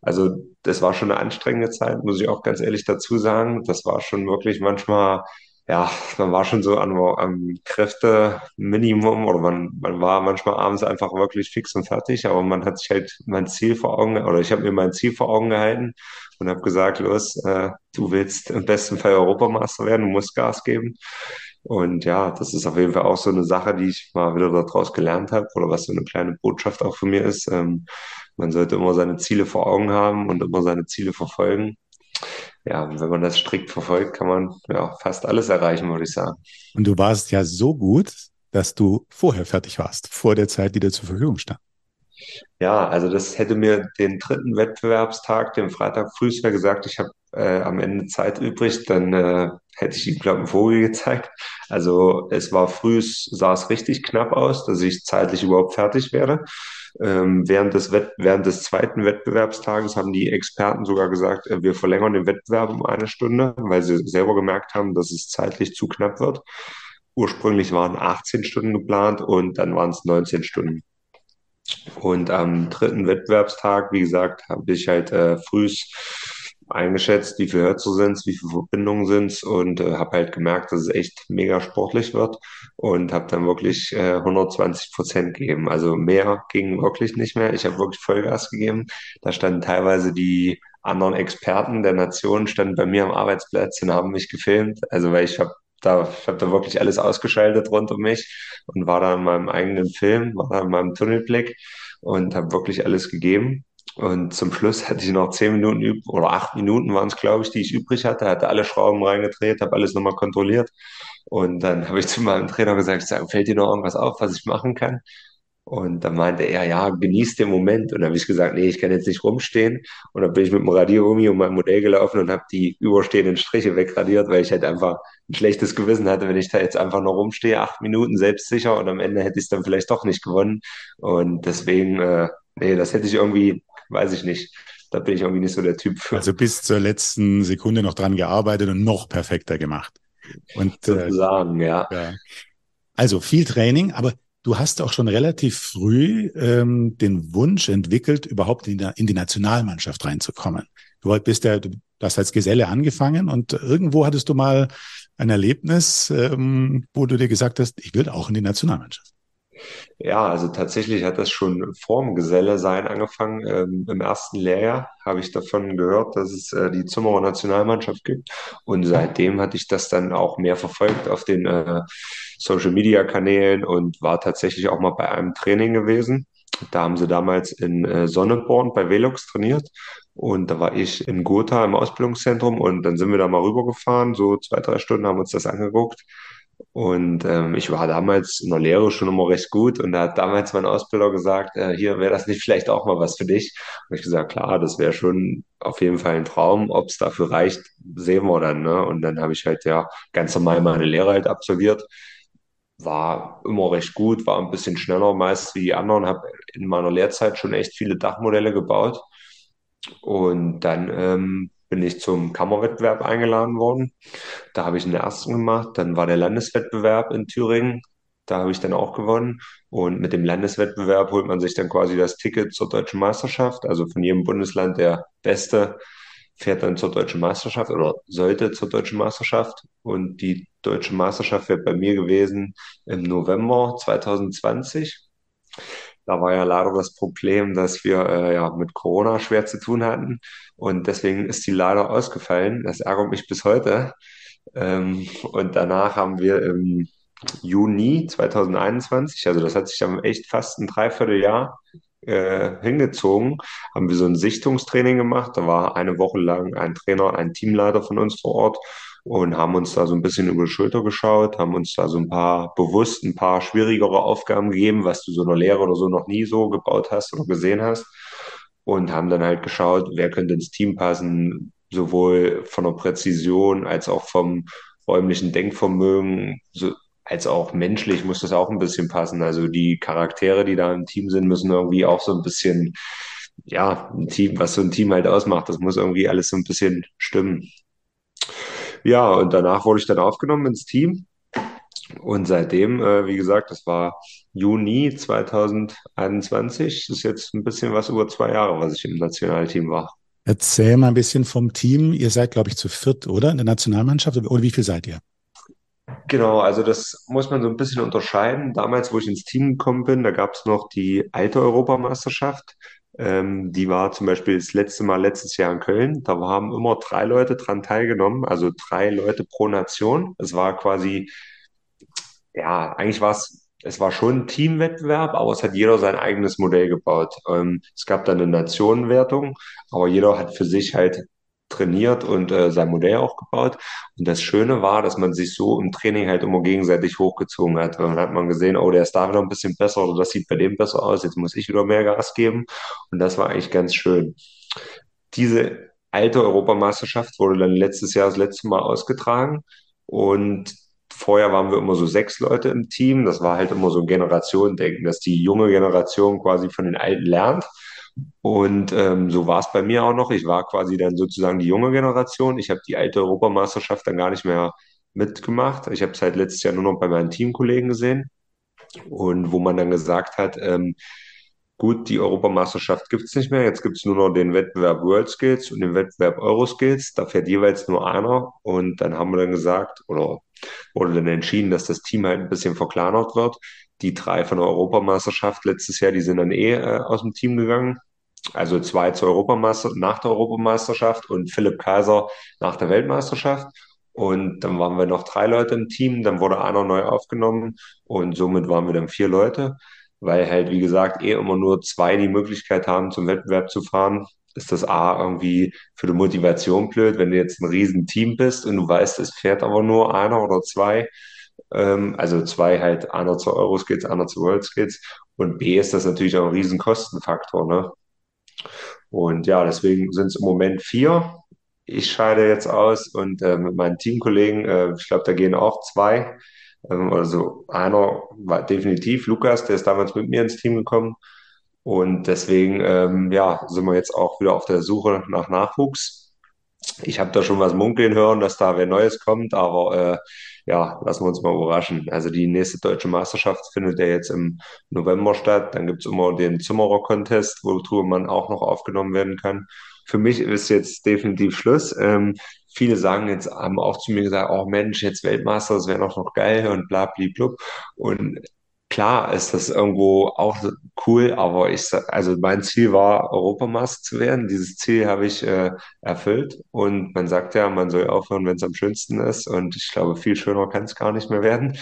Also das war schon eine anstrengende Zeit, muss ich auch ganz ehrlich dazu sagen. Das war schon wirklich manchmal, ja, man war schon so an, am Kräfteminimum oder man, man war manchmal abends einfach wirklich fix und fertig, aber man hat sich halt mein Ziel vor Augen, oder ich habe mir mein Ziel vor Augen gehalten und habe gesagt, los, äh, du willst im besten Fall Europameister werden, du musst Gas geben. Und ja, das ist auf jeden Fall auch so eine Sache, die ich mal wieder daraus gelernt habe oder was so eine kleine Botschaft auch von mir ist. Ähm, man sollte immer seine Ziele vor Augen haben und immer seine Ziele verfolgen. Ja, wenn man das strikt verfolgt, kann man ja fast alles erreichen, würde ich sagen. Und du warst ja so gut, dass du vorher fertig warst, vor der Zeit, die dir zur Verfügung stand. Ja, also das hätte mir den dritten Wettbewerbstag, den Freitag früh, gesagt, ich habe äh, am Ende Zeit übrig, dann äh, hätte ich ihm, glaube ich, einen Vogel gezeigt. Also es war früh, sah es richtig knapp aus, dass ich zeitlich überhaupt fertig werde. Ähm, während, des Wett während des zweiten Wettbewerbstages haben die Experten sogar gesagt, äh, wir verlängern den Wettbewerb um eine Stunde, weil sie selber gemerkt haben, dass es zeitlich zu knapp wird. Ursprünglich waren 18 Stunden geplant und dann waren es 19 Stunden. Und am dritten Wettbewerbstag, wie gesagt, habe ich halt äh, frühs eingeschätzt, wie viele Hörzer sind wie viele Verbindungen sind und äh, habe halt gemerkt, dass es echt mega sportlich wird und habe dann wirklich äh, 120 Prozent gegeben. Also mehr ging wirklich nicht mehr. Ich habe wirklich Vollgas gegeben. Da standen teilweise die anderen Experten der Nation standen bei mir am Arbeitsplatz und haben mich gefilmt. Also weil ich habe da, ich habe da wirklich alles ausgeschaltet rund um mich und war da in meinem eigenen Film, war da in meinem Tunnelblick und habe wirklich alles gegeben. Und zum Schluss hatte ich noch zehn Minuten oder acht Minuten waren es, glaube ich, die ich übrig hatte. Hatte alle Schrauben reingedreht, habe alles nochmal kontrolliert. Und dann habe ich zu meinem Trainer gesagt, sage, fällt dir noch irgendwas auf, was ich machen kann? Und dann meinte er, ja, genieß den Moment. Und dann habe ich gesagt, nee, ich kann jetzt nicht rumstehen. Und dann bin ich mit dem Radiergummi um mein Modell gelaufen und habe die überstehenden Striche wegradiert, weil ich halt einfach ein schlechtes Gewissen hatte, wenn ich da jetzt einfach noch rumstehe, acht Minuten selbstsicher und am Ende hätte ich es dann vielleicht doch nicht gewonnen. Und deswegen, äh, nee, das hätte ich irgendwie, weiß ich nicht. Da bin ich irgendwie nicht so der Typ für. Also bis zur letzten Sekunde noch dran gearbeitet und noch perfekter gemacht. Und, äh, Sozusagen, äh, ja. ja. Also viel Training, aber Du hast auch schon relativ früh ähm, den Wunsch entwickelt, überhaupt in, der, in die Nationalmannschaft reinzukommen. Du bist ja, du hast als Geselle angefangen und irgendwo hattest du mal ein Erlebnis, ähm, wo du dir gesagt hast, ich will auch in die Nationalmannschaft. Ja, also tatsächlich hat das schon vorm Geselle sein angefangen. Ähm, Im ersten Lehrjahr habe ich davon gehört, dass es äh, die Zimmerer Nationalmannschaft gibt. Und seitdem hatte ich das dann auch mehr verfolgt auf den äh, Social Media Kanälen und war tatsächlich auch mal bei einem Training gewesen. Da haben sie damals in äh, Sonneborn bei Velux trainiert. Und da war ich in Gotha im Ausbildungszentrum und dann sind wir da mal rübergefahren, so zwei, drei Stunden haben uns das angeguckt. Und ähm, ich war damals in der Lehre schon immer recht gut und da hat damals mein Ausbilder gesagt, äh, hier wäre das nicht vielleicht auch mal was für dich. Und ich gesagt, klar, das wäre schon auf jeden Fall ein Traum. Ob es dafür reicht, sehen wir dann. Ne? Und dann habe ich halt ja ganz normal meine Lehre halt absolviert. War immer recht gut, war ein bisschen schneller meist wie die anderen, habe in meiner Lehrzeit schon echt viele Dachmodelle gebaut. Und dann ähm, bin ich zum Kammerwettbewerb eingeladen worden. Da habe ich den ersten gemacht. Dann war der Landeswettbewerb in Thüringen. Da habe ich dann auch gewonnen. Und mit dem Landeswettbewerb holt man sich dann quasi das Ticket zur deutschen Meisterschaft. Also von jedem Bundesland der Beste fährt dann zur deutschen Meisterschaft oder sollte zur deutschen Meisterschaft. Und die deutsche Meisterschaft wird bei mir gewesen im November 2020. Da war ja leider das Problem, dass wir äh, ja mit Corona schwer zu tun hatten und deswegen ist die leider ausgefallen. Das ärgert mich bis heute. Ähm, und danach haben wir im Juni 2021, also das hat sich dann echt fast ein Dreivierteljahr äh, hingezogen, haben wir so ein Sichtungstraining gemacht. Da war eine Woche lang ein Trainer, ein Teamleiter von uns vor Ort und haben uns da so ein bisschen über die Schulter geschaut, haben uns da so ein paar bewusst ein paar schwierigere Aufgaben gegeben, was du so in der Lehre oder so noch nie so gebaut hast oder gesehen hast. Und haben dann halt geschaut, wer könnte ins Team passen, sowohl von der Präzision als auch vom räumlichen Denkvermögen, so, als auch menschlich muss das auch ein bisschen passen. Also die Charaktere, die da im Team sind, müssen irgendwie auch so ein bisschen, ja, ein Team, was so ein Team halt ausmacht, das muss irgendwie alles so ein bisschen stimmen. Ja, und danach wurde ich dann aufgenommen ins Team. Und seitdem, äh, wie gesagt, das war Juni 2021. Das ist jetzt ein bisschen was über zwei Jahre, was ich im Nationalteam war. Erzähl mal ein bisschen vom Team. Ihr seid, glaube ich, zu viert, oder? In der Nationalmannschaft. Oder wie viel seid ihr? Genau, also das muss man so ein bisschen unterscheiden. Damals, wo ich ins Team gekommen bin, da gab es noch die alte Europameisterschaft. Ähm, die war zum Beispiel das letzte Mal letztes Jahr in Köln. Da haben immer drei Leute dran teilgenommen, also drei Leute pro Nation. Es war quasi, ja, eigentlich war es, es war schon ein Teamwettbewerb, aber es hat jeder sein eigenes Modell gebaut. Ähm, es gab dann eine Nationenwertung, aber jeder hat für sich halt trainiert und äh, sein Modell auch gebaut. Und das Schöne war, dass man sich so im Training halt immer gegenseitig hochgezogen hat. Und dann hat man gesehen, oh, der ist da wieder ein bisschen besser oder das sieht bei dem besser aus, jetzt muss ich wieder mehr Gas geben. Und das war eigentlich ganz schön. Diese alte Europameisterschaft wurde dann letztes Jahr das letzte Mal ausgetragen und vorher waren wir immer so sechs Leute im Team. Das war halt immer so ein Generationendenken, dass die junge Generation quasi von den Alten lernt. Und ähm, so war es bei mir auch noch. Ich war quasi dann sozusagen die junge Generation. Ich habe die alte Europameisterschaft dann gar nicht mehr mitgemacht. Ich habe es halt letztes Jahr nur noch bei meinen Teamkollegen gesehen. Und wo man dann gesagt hat, ähm, gut, die Europameisterschaft gibt es nicht mehr. Jetzt gibt es nur noch den Wettbewerb World Skills und den Wettbewerb Euro Skills. Da fährt jeweils nur einer. Und dann haben wir dann gesagt, oder wurde dann entschieden, dass das Team halt ein bisschen verkleinert wird. Die drei von der Europameisterschaft letztes Jahr, die sind dann eh äh, aus dem Team gegangen. Also zwei zur Europameister nach der Europameisterschaft und Philipp Kaiser nach der Weltmeisterschaft. Und dann waren wir noch drei Leute im Team, dann wurde einer neu aufgenommen und somit waren wir dann vier Leute, weil halt, wie gesagt, eh immer nur zwei die Möglichkeit haben, zum Wettbewerb zu fahren. Ist das A irgendwie für die Motivation blöd, wenn du jetzt ein riesen Team bist und du weißt, es fährt aber nur einer oder zwei, Ähm, also zwei halt, einer zu Euroskills, einer zu Worldskills. Und B ist das natürlich auch ein riesen Kostenfaktor, ne? Und ja, deswegen sind es im Moment vier. Ich scheide jetzt aus und äh, mit meinen Teamkollegen, äh, ich glaube, da gehen auch zwei. Ähm, also einer war definitiv Lukas, der ist damals mit mir ins Team gekommen. Und deswegen, ähm, ja, sind wir jetzt auch wieder auf der Suche nach Nachwuchs. Ich habe da schon was munkeln hören, dass da wer Neues kommt, aber äh, ja, lassen wir uns mal überraschen. Also die nächste deutsche Meisterschaft findet ja jetzt im November statt. Dann gibt's immer den Zimmerer-Contest, worüber man auch noch aufgenommen werden kann. Für mich ist jetzt definitiv Schluss. Ähm, viele sagen jetzt, haben auch zu mir gesagt, oh Mensch, jetzt Weltmeister, das wäre noch, noch geil und bla, bla, bla. Und klar ist das irgendwo auch cool, aber ich also mein Ziel war, Europameister zu werden. Dieses Ziel habe ich äh, erfüllt und man sagt ja, man soll aufhören, wenn es am schönsten ist und ich glaube, viel schöner kann es gar nicht mehr werden.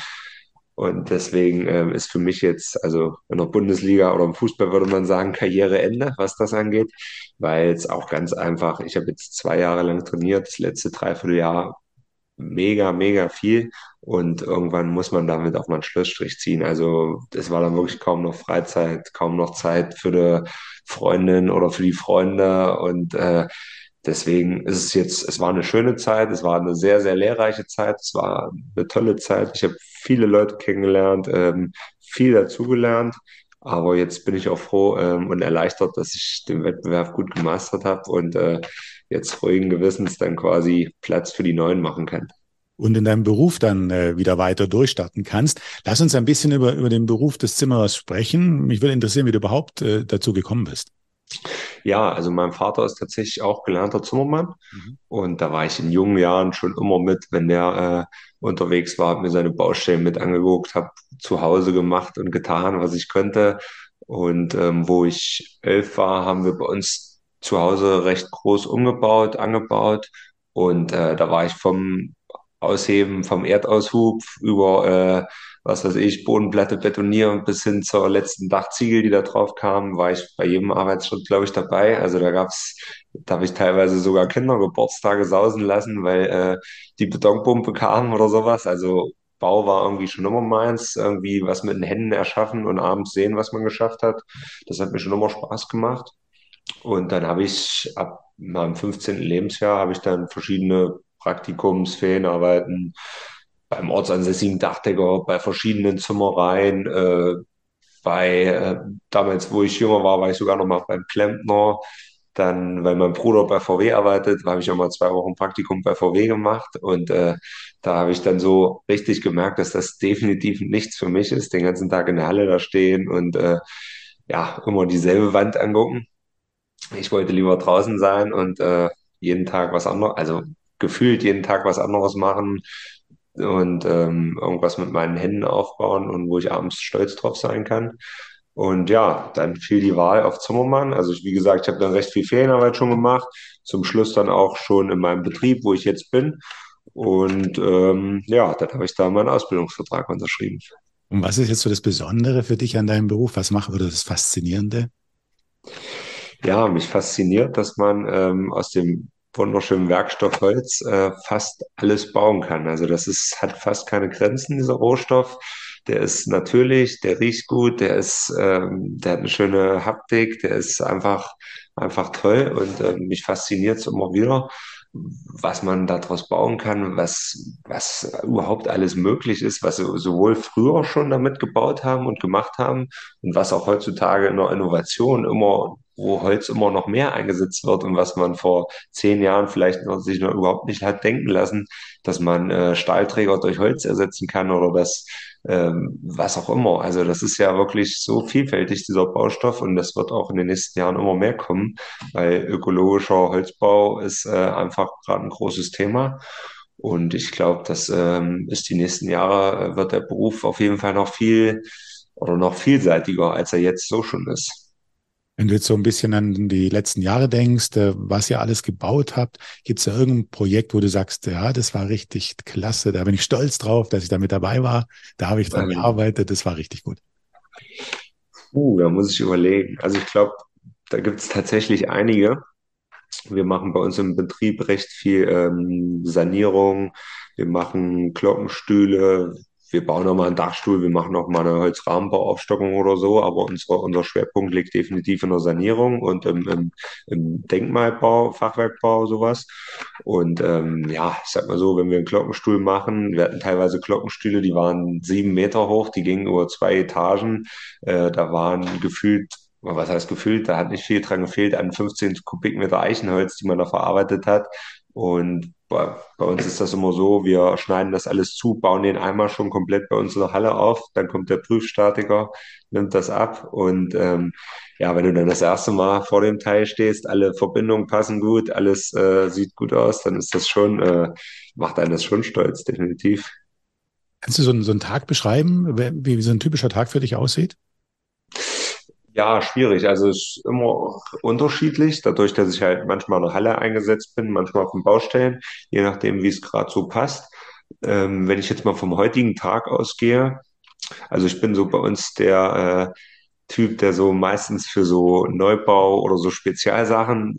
Und deswegen ähm, ist für mich jetzt, also in der Bundesliga oder im Fußball würde man sagen, Karriereende, was das angeht, weil es auch ganz einfach, ich habe jetzt zwei Jahre lang trainiert, das letzte Dreivierteljahr mega, mega viel und irgendwann muss man damit auch mal einen Schlussstrich ziehen. Also es war dann wirklich kaum noch Freizeit, kaum noch Zeit für die Freundin oder für die Freunde und äh, deswegen ist es jetzt, es war eine schöne Zeit, es war eine sehr, sehr lehrreiche Zeit, es war eine tolle Zeit. Ich habe viele Leute kennengelernt, ähm, viel dazugelernt. Aber jetzt bin ich auch froh ähm, und erleichtert, dass ich den Wettbewerb gut gemeistert habe und äh, jetzt ruhigen Gewissens dann quasi Platz für die Neuen machen kann. Und in deinem Beruf dann äh, wieder weiter durchstarten kannst. Lass uns ein bisschen über, über den Beruf des Zimmerers sprechen. Mich würde interessieren, wie du überhaupt äh, dazu gekommen bist. Ja, also mein Vater ist tatsächlich auch gelernter Zimmermann mhm. und da war ich in jungen Jahren schon immer mit, wenn der äh, unterwegs war, habe mir seine Baustellen mit angeguckt, habe zu Hause gemacht und getan, was ich könnte. Und ähm, wo ich elf war, haben wir bei uns zu Hause recht groß umgebaut, angebaut. Und äh, da war ich vom Ausheben, vom Erdaushub über, äh, was weiß ich, Bodenplatte betonieren bis hin zur letzten Dachziegel, die da drauf kamen, war ich bei jedem Arbeitsschritt, glaube ich, dabei. Also da gab's, da habe ich teilweise sogar Kindergeburtstage sausen lassen, weil äh, die Betonpumpe kam oder sowas. Also Bau war irgendwie schon immer meins, irgendwie was mit den Händen erschaffen und abends sehen, was man geschafft hat. Das hat mir schon immer Spaß gemacht. Und dann habe ich ab meinem 15. Lebensjahr habe ich dann verschiedene Praktikums, Ferienarbeiten beim ortsansässigen Dachdecker, bei verschiedenen Zimmereien, äh, bei äh, damals, wo ich jünger war, war ich sogar noch mal beim Klempner. Dann, weil mein Bruder bei VW arbeitet, habe ich auch mal zwei Wochen Praktikum bei VW gemacht und äh, da habe ich dann so richtig gemerkt, dass das [laughs] definitiv nichts für mich ist, den ganzen Tag in der Halle da stehen und äh, ja, immer dieselbe Wand angucken. Ich wollte lieber draußen sein und äh, jeden Tag was anderes, also gefühlt jeden Tag was anderes machen und ähm, irgendwas mit meinen Händen aufbauen und wo ich abends stolz drauf sein kann. Und ja, dann fiel die Wahl auf Zimmermann. Also ich, wie gesagt, ich habe dann recht viel Ferienarbeit schon gemacht. Zum Schluss dann auch schon in meinem Betrieb, wo ich jetzt bin. Und ähm, ja, dann habe ich da meinen Ausbildungsvertrag unterschrieben. Und was ist jetzt so das Besondere für dich an deinem Beruf? Was macht oder das Faszinierende? Ja, mich fasziniert, dass man ähm, aus dem wunderschönen Werkstoff Holz äh, fast alles bauen kann. Also das ist, hat fast keine Grenzen, dieser Rohstoff. Der ist natürlich, der riecht gut, der ist, ähm, der hat eine schöne Haptik, der ist einfach, einfach toll und äh, mich fasziniert es immer wieder was man daraus bauen kann, was, was überhaupt alles möglich ist, was sowohl früher schon damit gebaut haben und gemacht haben und was auch heutzutage in der Innovation immer, wo Holz immer noch mehr eingesetzt wird und was man vor zehn Jahren vielleicht noch, sich noch überhaupt nicht hat denken lassen, dass man äh, Stahlträger durch Holz ersetzen kann oder dass ähm, was auch immer. Also das ist ja wirklich so vielfältig, dieser Baustoff, und das wird auch in den nächsten Jahren immer mehr kommen, weil ökologischer Holzbau ist äh, einfach gerade ein großes Thema. Und ich glaube, das ähm, ist die nächsten Jahre, äh, wird der Beruf auf jeden Fall noch viel oder noch vielseitiger, als er jetzt so schon ist. Wenn du jetzt so ein bisschen an die letzten Jahre denkst, äh, was ihr alles gebaut habt, gibt es da irgendein Projekt, wo du sagst, ja, das war richtig klasse, da bin ich stolz drauf, dass ich da mit dabei war, da habe ich dran ja. gearbeitet, das war richtig gut. Uh, da muss ich überlegen. Also ich glaube, da gibt es tatsächlich einige. Wir machen bei uns im Betrieb recht viel ähm, Sanierung. Wir machen Glockenstühle, wir bauen noch mal einen Dachstuhl, wir machen noch mal eine Holzrahmenbauaufstockung oder so, aber unsere, unser Schwerpunkt liegt definitiv in der Sanierung und im, im, im Denkmalbau, Fachwerkbau, sowas. Und ähm, ja, ich sag mal so, wenn wir einen Glockenstuhl machen, wir hatten teilweise Glockenstühle, die waren sieben Meter hoch, die gingen über zwei Etagen. Äh, da waren gefühlt was heißt gefühlt, da hat nicht viel dran gefehlt an 15 Kubikmeter Eichenholz, die man da verarbeitet hat. Und bei, bei, uns ist das immer so, wir schneiden das alles zu, bauen den einmal schon komplett bei uns in der Halle auf, dann kommt der Prüfstatiker, nimmt das ab und ähm, ja, wenn du dann das erste Mal vor dem Teil stehst, alle Verbindungen passen gut, alles äh, sieht gut aus, dann ist das schon, äh, macht einen das schon stolz, definitiv. Kannst du so einen, so einen Tag beschreiben, wie so ein typischer Tag für dich aussieht? Ja, schwierig. Also es ist immer unterschiedlich, dadurch, dass ich halt manchmal in der Halle eingesetzt bin, manchmal auf den Baustellen, je nachdem, wie es gerade so passt. Ähm, wenn ich jetzt mal vom heutigen Tag ausgehe, also ich bin so bei uns der äh, Typ, der so meistens für so Neubau oder so Spezialsachen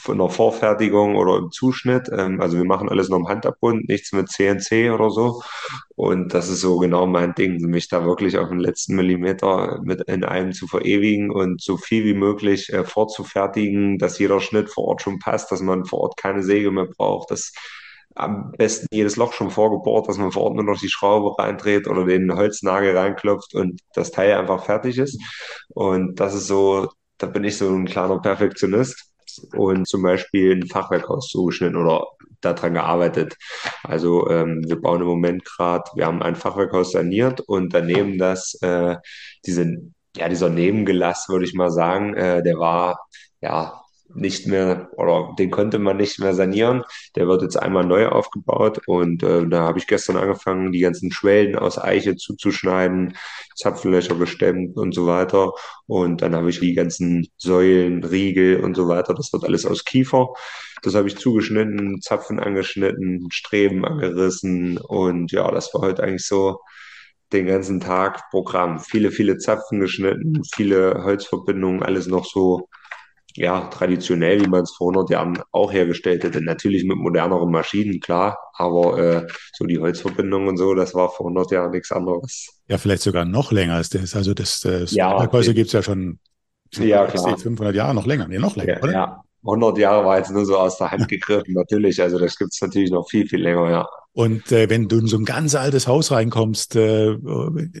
von der Vorfertigung oder im Zuschnitt, ähm, also wir machen alles noch im Handabund, nichts mit CNC oder so. Und das ist so genau mein Ding, mich da wirklich auf den letzten Millimeter mit in einem zu verewigen und so viel wie möglich äh, vorzufertigen, dass jeder Schnitt vor Ort schon passt, dass man vor Ort keine Säge mehr braucht, dass am besten jedes Loch schon vorgebohrt, dass man vor Ort nur noch die Schraube reindreht oder den Holznagel reinklopft und das Teil einfach fertig ist. Und das ist so, da bin ich so ein kleiner Perfektionist und zum Beispiel ein Fachwerkhaus zugeschnitten oder daran gearbeitet. Also ähm, wir bauen im Moment gerade, wir haben ein Fachwerkhaus saniert und daneben das, äh, diese, ja, dieser Nebengelass, würde ich mal sagen, äh, der war ja nicht mehr oder den konnte man nicht mehr sanieren. Der wird jetzt einmal neu aufgebaut und äh, da habe ich gestern angefangen, die ganzen Schwellen aus Eiche zuzuschneiden, Zapfenlöcher gestemmt und so weiter. Und dann habe ich die ganzen Säulen, Riegel und so weiter. Das wird alles aus Kiefer. Das habe ich zugeschnitten, Zapfen angeschnitten, Streben angerissen und ja, das war heute eigentlich so den ganzen Tag Programm. Viele, viele Zapfen geschnitten, viele Holzverbindungen, alles noch so ja, traditionell, wie man es vor 100 Jahren auch hergestellt hätte. Natürlich mit moderneren Maschinen, klar, aber äh, so die Holzverbindung und so, das war vor 100 Jahren nichts anderes. Ja, vielleicht sogar noch länger als das. Also das, das ja, gibt es ja schon ja, klar. 500 Jahre, noch länger, nee, noch länger, ja, oder? Ja, 100 Jahre war jetzt nur so aus der Hand [laughs] gegriffen, natürlich. Also das gibt es natürlich noch viel, viel länger, ja. Und äh, wenn du in so ein ganz altes Haus reinkommst, äh,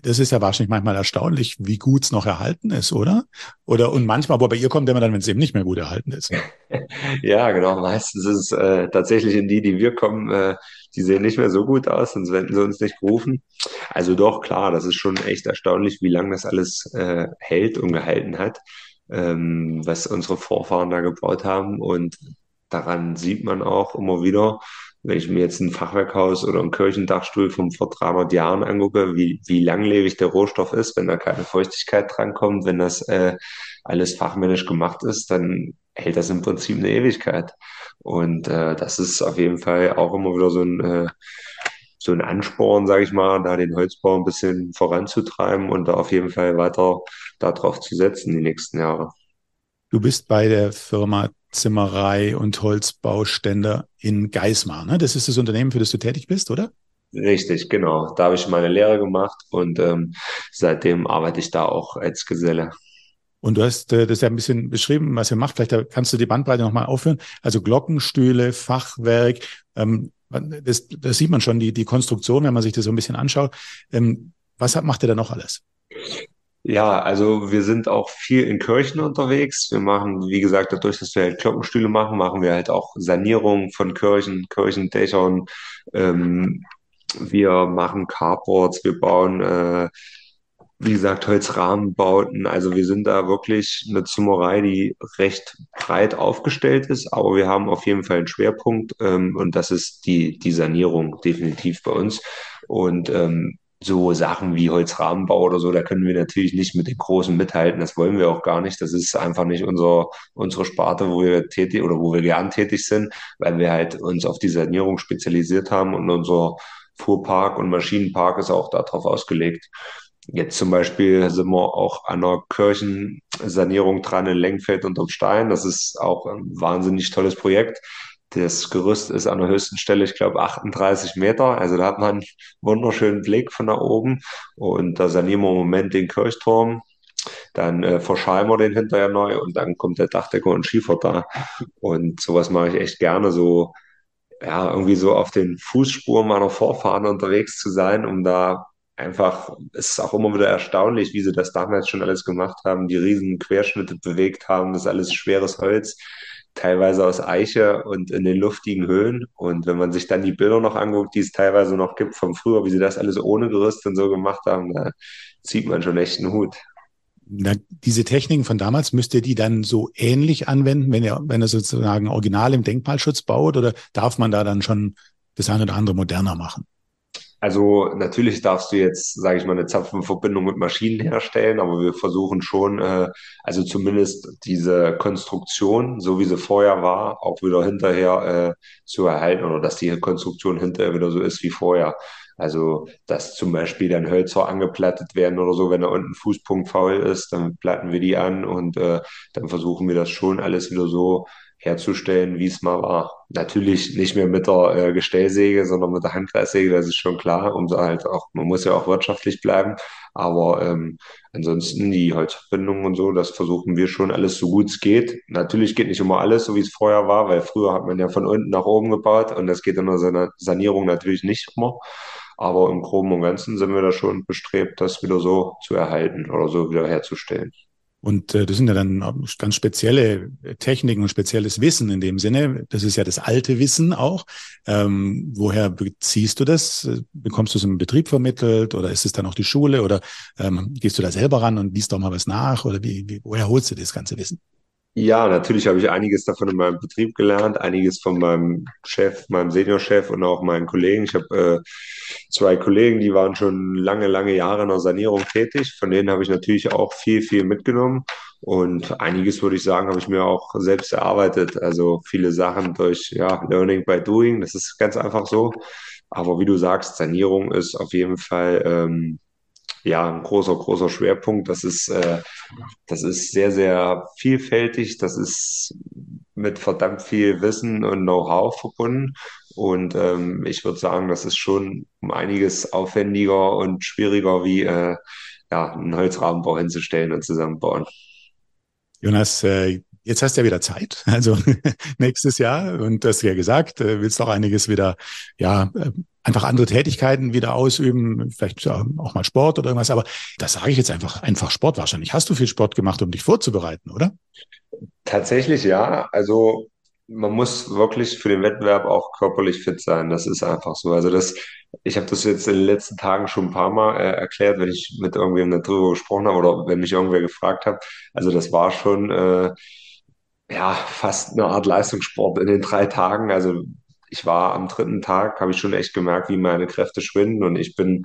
das ist ja wahrscheinlich manchmal erstaunlich, wie gut es noch erhalten ist, oder? Oder und manchmal, aber bei ihr kommt immer dann, wenn es eben nicht mehr gut erhalten ist. [laughs] ja, genau. Meistens ist es äh, tatsächlich in die, die wir kommen, äh, die sehen nicht mehr so gut aus, sonst hätten sie uns nicht gerufen. Also doch, klar, das ist schon echt erstaunlich, wie lange das alles äh, hält und gehalten hat ähm, was unsere Vorfahren da gebaut haben. Und daran sieht man auch immer wieder, wenn ich mir jetzt ein Fachwerkhaus oder einen Kirchendachstuhl von vor 300 Jahren angucke, wie, wie langlebig der Rohstoff ist, wenn da keine Feuchtigkeit drankommt, wenn das äh, alles fachmännisch gemacht ist, dann hält das im Prinzip eine Ewigkeit. Und äh, das ist auf jeden Fall auch immer wieder so ein, äh, so ein Ansporn, sage ich mal, da den Holzbau ein bisschen voranzutreiben und da auf jeden Fall weiter darauf zu setzen die nächsten Jahre. Du bist bei der Firma Zimmerei und Holzbauständer in Geismar. Ne? Das ist das Unternehmen, für das du tätig bist, oder? Richtig, genau. Da habe ich meine Lehre gemacht und ähm, seitdem arbeite ich da auch als Geselle. Und du hast äh, das ja ein bisschen beschrieben, was ihr macht. Vielleicht kannst du die Bandbreite nochmal aufhören. Also Glockenstühle, Fachwerk, ähm, das, das sieht man schon, die, die Konstruktion, wenn man sich das so ein bisschen anschaut. Ähm, was macht ihr da noch alles? Ja, also wir sind auch viel in Kirchen unterwegs. Wir machen, wie gesagt, dadurch, dass wir halt Glockenstühle machen, machen wir halt auch Sanierung von Kirchen, Kirchendächern. Ähm, wir machen Carports, wir bauen, äh, wie gesagt, Holzrahmenbauten. Also wir sind da wirklich eine Zimmerei, die recht breit aufgestellt ist, aber wir haben auf jeden Fall einen Schwerpunkt ähm, und das ist die, die Sanierung definitiv bei uns. Und ähm, so Sachen wie Holzrahmenbau oder so, da können wir natürlich nicht mit den Großen mithalten. Das wollen wir auch gar nicht. Das ist einfach nicht unser, unsere Sparte, wo wir tätig oder wo wir gern tätig sind, weil wir halt uns auf die Sanierung spezialisiert haben und unser Fuhrpark und Maschinenpark ist auch darauf ausgelegt. Jetzt zum Beispiel sind wir auch an einer Kirchensanierung dran in Lengfeld unterm Stein. Das ist auch ein wahnsinnig tolles Projekt. Das Gerüst ist an der höchsten Stelle, ich glaube, 38 Meter. Also da hat man einen wunderschönen Blick von da oben. Und da sanieren wir im Moment den Kirchturm. Dann äh, verschalen wir den hinterher neu und dann kommt der Dachdecker und Schiefer da. Und sowas mache ich echt gerne, so ja, irgendwie so auf den Fußspuren meiner Vorfahren unterwegs zu sein, um da einfach, es ist auch immer wieder erstaunlich, wie sie das damals schon alles gemacht haben, die riesen Querschnitte bewegt haben, das alles schweres Holz, teilweise aus Eiche und in den luftigen Höhen. Und wenn man sich dann die Bilder noch anguckt, die es teilweise noch gibt von früher, wie sie das alles ohne Gerüst und so gemacht haben, da zieht man schon echt einen Hut. Na, diese Techniken von damals, müsst ihr die dann so ähnlich anwenden, wenn ihr, wenn ihr sozusagen original im Denkmalschutz baut oder darf man da dann schon das eine oder andere moderner machen? Also natürlich darfst du jetzt, sage ich mal, eine Zapfenverbindung mit Maschinen herstellen, aber wir versuchen schon, äh, also zumindest diese Konstruktion, so wie sie vorher war, auch wieder hinterher äh, zu erhalten oder dass die Konstruktion hinterher wieder so ist wie vorher. Also, dass zum Beispiel dann Hölzer angeplattet werden oder so, wenn da unten Fußpunkt faul ist, dann platten wir die an und äh, dann versuchen wir das schon alles wieder so herzustellen, wie es mal war. Natürlich nicht mehr mit der äh, Gestellsäge, sondern mit der Handkreissäge, das ist schon klar, so halt auch, man muss ja auch wirtschaftlich bleiben. Aber ähm, ansonsten die Holzverbindungen und so, das versuchen wir schon alles so gut es geht. Natürlich geht nicht immer alles, so wie es vorher war, weil früher hat man ja von unten nach oben gebaut und das geht in der Sanierung natürlich nicht immer. Aber im Groben und Ganzen sind wir da schon bestrebt, das wieder so zu erhalten oder so wieder herzustellen. Und äh, das sind ja dann ganz spezielle Techniken und spezielles Wissen in dem Sinne. Das ist ja das alte Wissen auch. Ähm, woher beziehst du das? Bekommst du es im Betrieb vermittelt oder ist es dann auch die Schule oder ähm, gehst du da selber ran und liest doch mal was nach oder wie, wie, woher holst du das ganze Wissen? Ja, natürlich habe ich einiges davon in meinem Betrieb gelernt, einiges von meinem Chef, meinem Seniorchef und auch meinen Kollegen. Ich habe äh, zwei Kollegen, die waren schon lange, lange Jahre in der Sanierung tätig. Von denen habe ich natürlich auch viel, viel mitgenommen. Und einiges würde ich sagen, habe ich mir auch selbst erarbeitet. Also viele Sachen durch ja, Learning by Doing. Das ist ganz einfach so. Aber wie du sagst, Sanierung ist auf jeden Fall ähm, ja, ein großer, großer Schwerpunkt. Das ist, äh, das ist sehr, sehr vielfältig. Das ist mit verdammt viel Wissen und Know-how verbunden. Und ähm, ich würde sagen, das ist schon um einiges aufwendiger und schwieriger, wie äh, ja, einen Holzrahmenbau hinzustellen und zusammenbauen. Jonas, äh, jetzt hast du ja wieder Zeit, [laughs] also nächstes Jahr. Und du hast ja gesagt, äh, willst auch einiges wieder, ja, äh, einfach andere Tätigkeiten wieder ausüben, vielleicht auch mal Sport oder irgendwas. Aber das sage ich jetzt einfach, einfach Sport wahrscheinlich. Hast du viel Sport gemacht, um dich vorzubereiten, oder? Tatsächlich ja. Also man muss wirklich für den Wettbewerb auch körperlich fit sein. Das ist einfach so. Also das, ich habe das jetzt in den letzten Tagen schon ein paar Mal äh, erklärt, wenn ich mit irgendwem darüber gesprochen habe oder wenn mich irgendwer gefragt hat. Also das war schon äh, ja fast eine Art Leistungssport in den drei Tagen. Also ich war am dritten Tag, habe ich schon echt gemerkt, wie meine Kräfte schwinden und ich bin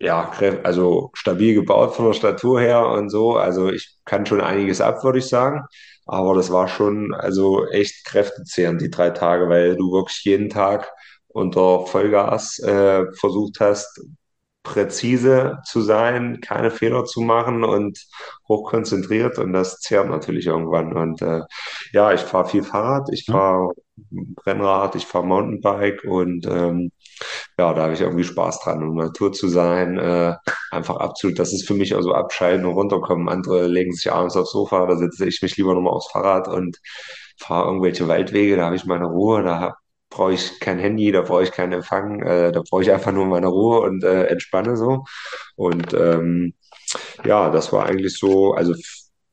ja, also stabil gebaut von der Statur her und so. Also ich kann schon einiges ab, würde ich sagen. Aber das war schon also echt kräftezehrend, die drei Tage, weil du wirklich jeden Tag unter Vollgas äh, versucht hast, präzise zu sein, keine Fehler zu machen und hochkonzentriert und das zehrt natürlich irgendwann. Und äh, ja, ich fahre viel Fahrrad, ich fahre Rennrad, ich fahre Mountainbike und ähm, ja, da habe ich irgendwie Spaß dran, um Natur zu sein, äh, einfach absolut, das ist für mich also abschalten und runterkommen. Andere legen sich abends aufs Sofa, da setze ich mich lieber nochmal aufs Fahrrad und fahre irgendwelche Waldwege, da habe ich meine Ruhe, da brauche ich kein Handy, da brauche ich keinen Empfang, äh, da brauche ich einfach nur meine Ruhe und äh, entspanne so. Und ähm, ja, das war eigentlich so, also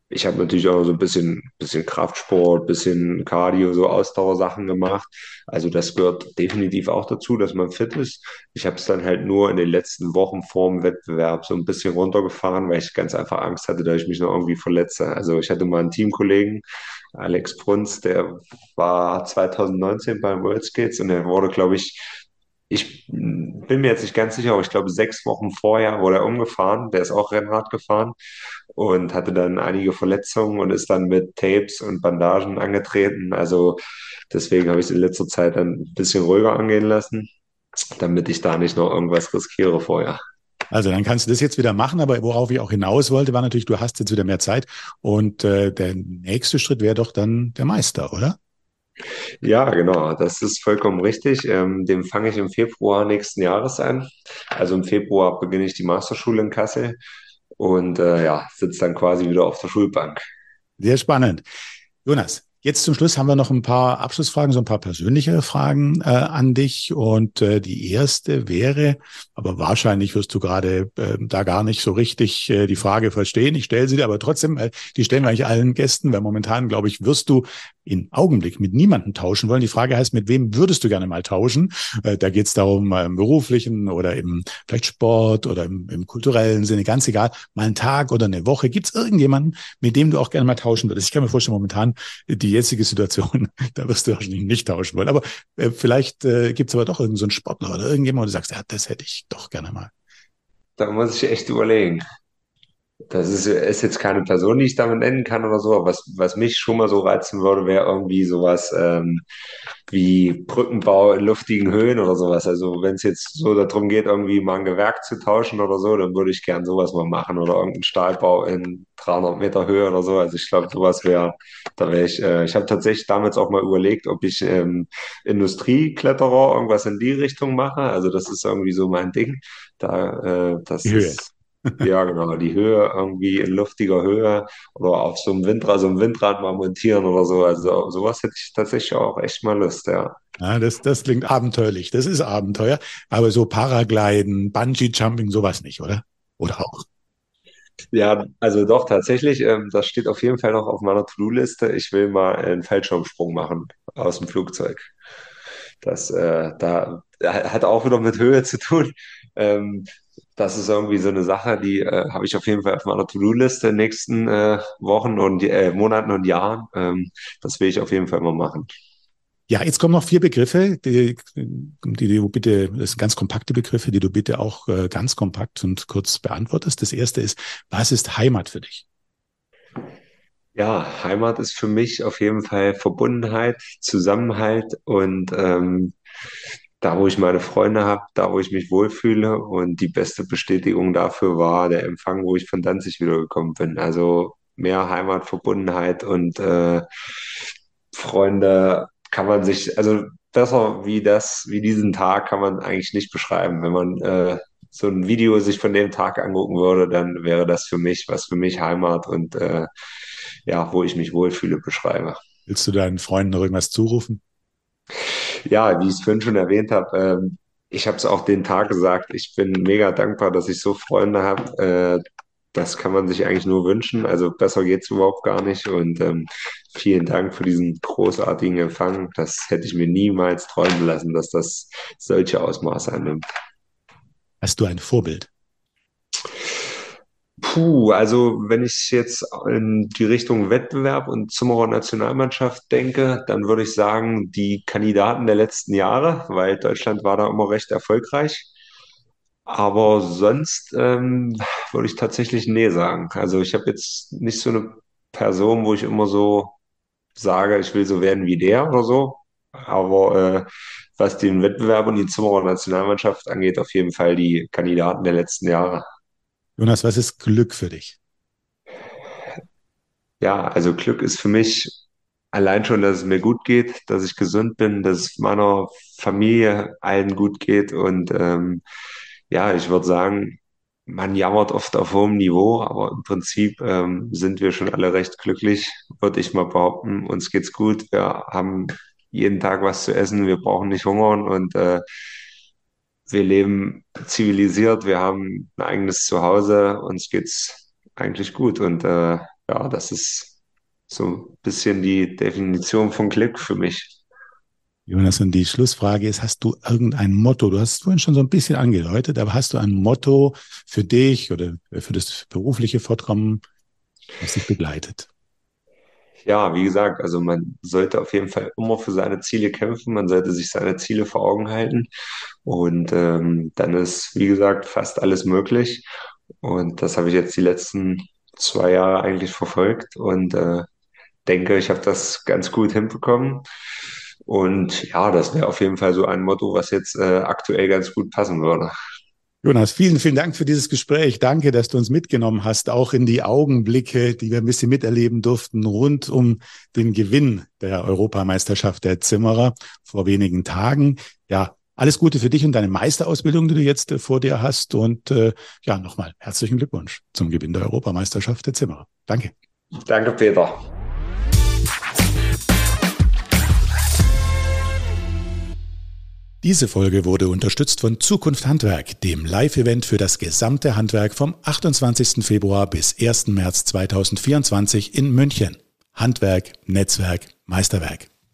ich habe natürlich auch so ein bisschen, bisschen Kraftsport, bisschen Cardio, so Ausdauersachen gemacht. Also das gehört definitiv auch dazu, dass man fit ist. Ich habe es dann halt nur in den letzten Wochen vorm Wettbewerb so ein bisschen runtergefahren, weil ich ganz einfach Angst hatte, dass ich mich noch irgendwie verletze. Also ich hatte mal einen Teamkollegen, Alex Brunz, der war 2019 beim World Skates und er wurde, glaube ich, ich bin mir jetzt nicht ganz sicher, aber ich glaube, sechs Wochen vorher wurde er umgefahren. Der ist auch Rennrad gefahren und hatte dann einige Verletzungen und ist dann mit Tapes und Bandagen angetreten. Also deswegen habe ich es in letzter Zeit dann ein bisschen ruhiger angehen lassen, damit ich da nicht noch irgendwas riskiere vorher. Also dann kannst du das jetzt wieder machen, aber worauf ich auch hinaus wollte, war natürlich, du hast jetzt wieder mehr Zeit und äh, der nächste Schritt wäre doch dann der Meister, oder? Ja, genau, das ist vollkommen richtig. Ähm, den fange ich im Februar nächsten Jahres an. Also im Februar beginne ich die Masterschule in Kassel und äh, ja, sitze dann quasi wieder auf der Schulbank. Sehr spannend. Jonas, Jetzt zum Schluss haben wir noch ein paar Abschlussfragen, so ein paar persönliche Fragen äh, an dich. Und äh, die erste wäre, aber wahrscheinlich wirst du gerade äh, da gar nicht so richtig äh, die Frage verstehen. Ich stelle sie dir aber trotzdem, äh, die stellen wir eigentlich allen Gästen, weil momentan, glaube ich, wirst du in Augenblick mit niemandem tauschen wollen. Die Frage heißt, mit wem würdest du gerne mal tauschen? Äh, da geht es darum, äh, im beruflichen oder im vielleicht Sport oder im, im kulturellen Sinne, ganz egal, mal einen Tag oder eine Woche. Gibt es irgendjemanden, mit dem du auch gerne mal tauschen würdest? Ich kann mir vorstellen, momentan die jetzige Situation, [laughs] da wirst du wahrscheinlich nicht tauschen wollen. Aber äh, vielleicht äh, gibt es aber doch irgendeinen so Sportler oder irgendjemand, wo du sagst, ja, das hätte ich doch gerne mal. Da muss ich echt überlegen. Das ist, ist jetzt keine Person, die ich damit nennen kann oder so, aber was, was mich schon mal so reizen würde, wäre irgendwie sowas ähm, wie Brückenbau in luftigen Höhen oder sowas. Also wenn es jetzt so darum geht, irgendwie mal ein Gewerk zu tauschen oder so, dann würde ich gern sowas mal machen oder irgendeinen Stahlbau in 300 Meter Höhe oder so. Also ich glaube, sowas wäre, da wäre ich, äh, ich habe tatsächlich damals auch mal überlegt, ob ich ähm, Industriekletterer irgendwas in die Richtung mache. Also das ist irgendwie so mein Ding. Da, äh, das Höhe. ist ja, genau, die Höhe irgendwie in luftiger Höhe oder auf so einem Windrad, so einem Windrad mal montieren oder so. Also sowas hätte ich tatsächlich auch echt mal Lust, ja. Ja, das, das klingt abenteuerlich. Das ist Abenteuer. Aber so Paragliden, Bungee-Jumping, sowas nicht, oder? Oder auch? Ja, also doch, tatsächlich, ähm, das steht auf jeden Fall noch auf meiner To-Do-Liste. Ich will mal einen Fallschirmsprung machen aus dem Flugzeug. Das, äh, da hat auch wieder mit Höhe zu tun. Ähm, das ist irgendwie so eine Sache, die äh, habe ich auf jeden Fall auf meiner To-Do-Liste in den nächsten äh, Wochen und äh, Monaten und Jahren. Ähm, das will ich auf jeden Fall mal machen. Ja, jetzt kommen noch vier Begriffe, die, die du bitte, das sind ganz kompakte Begriffe, die du bitte auch äh, ganz kompakt und kurz beantwortest. Das erste ist, was ist Heimat für dich? Ja, Heimat ist für mich auf jeden Fall Verbundenheit, Zusammenhalt und ähm, da, wo ich meine Freunde habe, da, wo ich mich wohlfühle. Und die beste Bestätigung dafür war der Empfang, wo ich von Danzig wiedergekommen bin. Also mehr Heimatverbundenheit und äh, Freunde kann man sich, also besser wie das, wie diesen Tag kann man eigentlich nicht beschreiben. Wenn man äh, so ein Video sich von dem Tag angucken würde, dann wäre das für mich, was für mich Heimat und äh, ja, wo ich mich wohlfühle, beschreibe. Willst du deinen Freunden noch irgendwas zurufen? Ja, wie ich es vorhin schon erwähnt habe, ähm, ich habe es auch den Tag gesagt, ich bin mega dankbar, dass ich so Freunde habe. Äh, das kann man sich eigentlich nur wünschen. Also besser geht's überhaupt gar nicht. Und ähm, vielen Dank für diesen großartigen Empfang. Das hätte ich mir niemals träumen lassen, dass das solche Ausmaße annimmt. Hast du ein Vorbild? Puh, also wenn ich jetzt in die Richtung Wettbewerb und Zimmerer Nationalmannschaft denke, dann würde ich sagen, die Kandidaten der letzten Jahre, weil Deutschland war da immer recht erfolgreich. Aber sonst ähm, würde ich tatsächlich nee sagen. Also ich habe jetzt nicht so eine Person, wo ich immer so sage, ich will so werden wie der oder so. Aber äh, was den Wettbewerb und die Zimmerer Nationalmannschaft angeht, auf jeden Fall die Kandidaten der letzten Jahre. Jonas, was ist Glück für dich? Ja, also Glück ist für mich allein schon, dass es mir gut geht, dass ich gesund bin, dass meiner Familie allen gut geht. Und ähm, ja, ich würde sagen, man jammert oft auf hohem Niveau, aber im Prinzip ähm, sind wir schon alle recht glücklich, würde ich mal behaupten. Uns geht's gut, wir haben jeden Tag was zu essen, wir brauchen nicht hungern und äh, wir leben zivilisiert, wir haben ein eigenes Zuhause, uns geht's eigentlich gut. Und äh, ja, das ist so ein bisschen die Definition von Glück für mich. Jonas, und die Schlussfrage ist, hast du irgendein Motto? Du hast es vorhin schon so ein bisschen angedeutet, aber hast du ein Motto für dich oder für das berufliche Fortkommen, was dich begleitet? Ja, wie gesagt, also man sollte auf jeden Fall immer für seine Ziele kämpfen, man sollte sich seine Ziele vor Augen halten und ähm, dann ist, wie gesagt, fast alles möglich. Und das habe ich jetzt die letzten zwei Jahre eigentlich verfolgt und äh, denke, ich habe das ganz gut hinbekommen. Und ja, das wäre auf jeden Fall so ein Motto, was jetzt äh, aktuell ganz gut passen würde. Jonas, vielen, vielen Dank für dieses Gespräch. Danke, dass du uns mitgenommen hast, auch in die Augenblicke, die wir ein bisschen miterleben durften, rund um den Gewinn der Europameisterschaft der Zimmerer vor wenigen Tagen. Ja, alles Gute für dich und deine Meisterausbildung, die du jetzt äh, vor dir hast. Und äh, ja, nochmal herzlichen Glückwunsch zum Gewinn der Europameisterschaft der Zimmerer. Danke. Danke, Peter. Diese Folge wurde unterstützt von Zukunft Handwerk, dem Live-Event für das gesamte Handwerk vom 28. Februar bis 1. März 2024 in München. Handwerk, Netzwerk, Meisterwerk.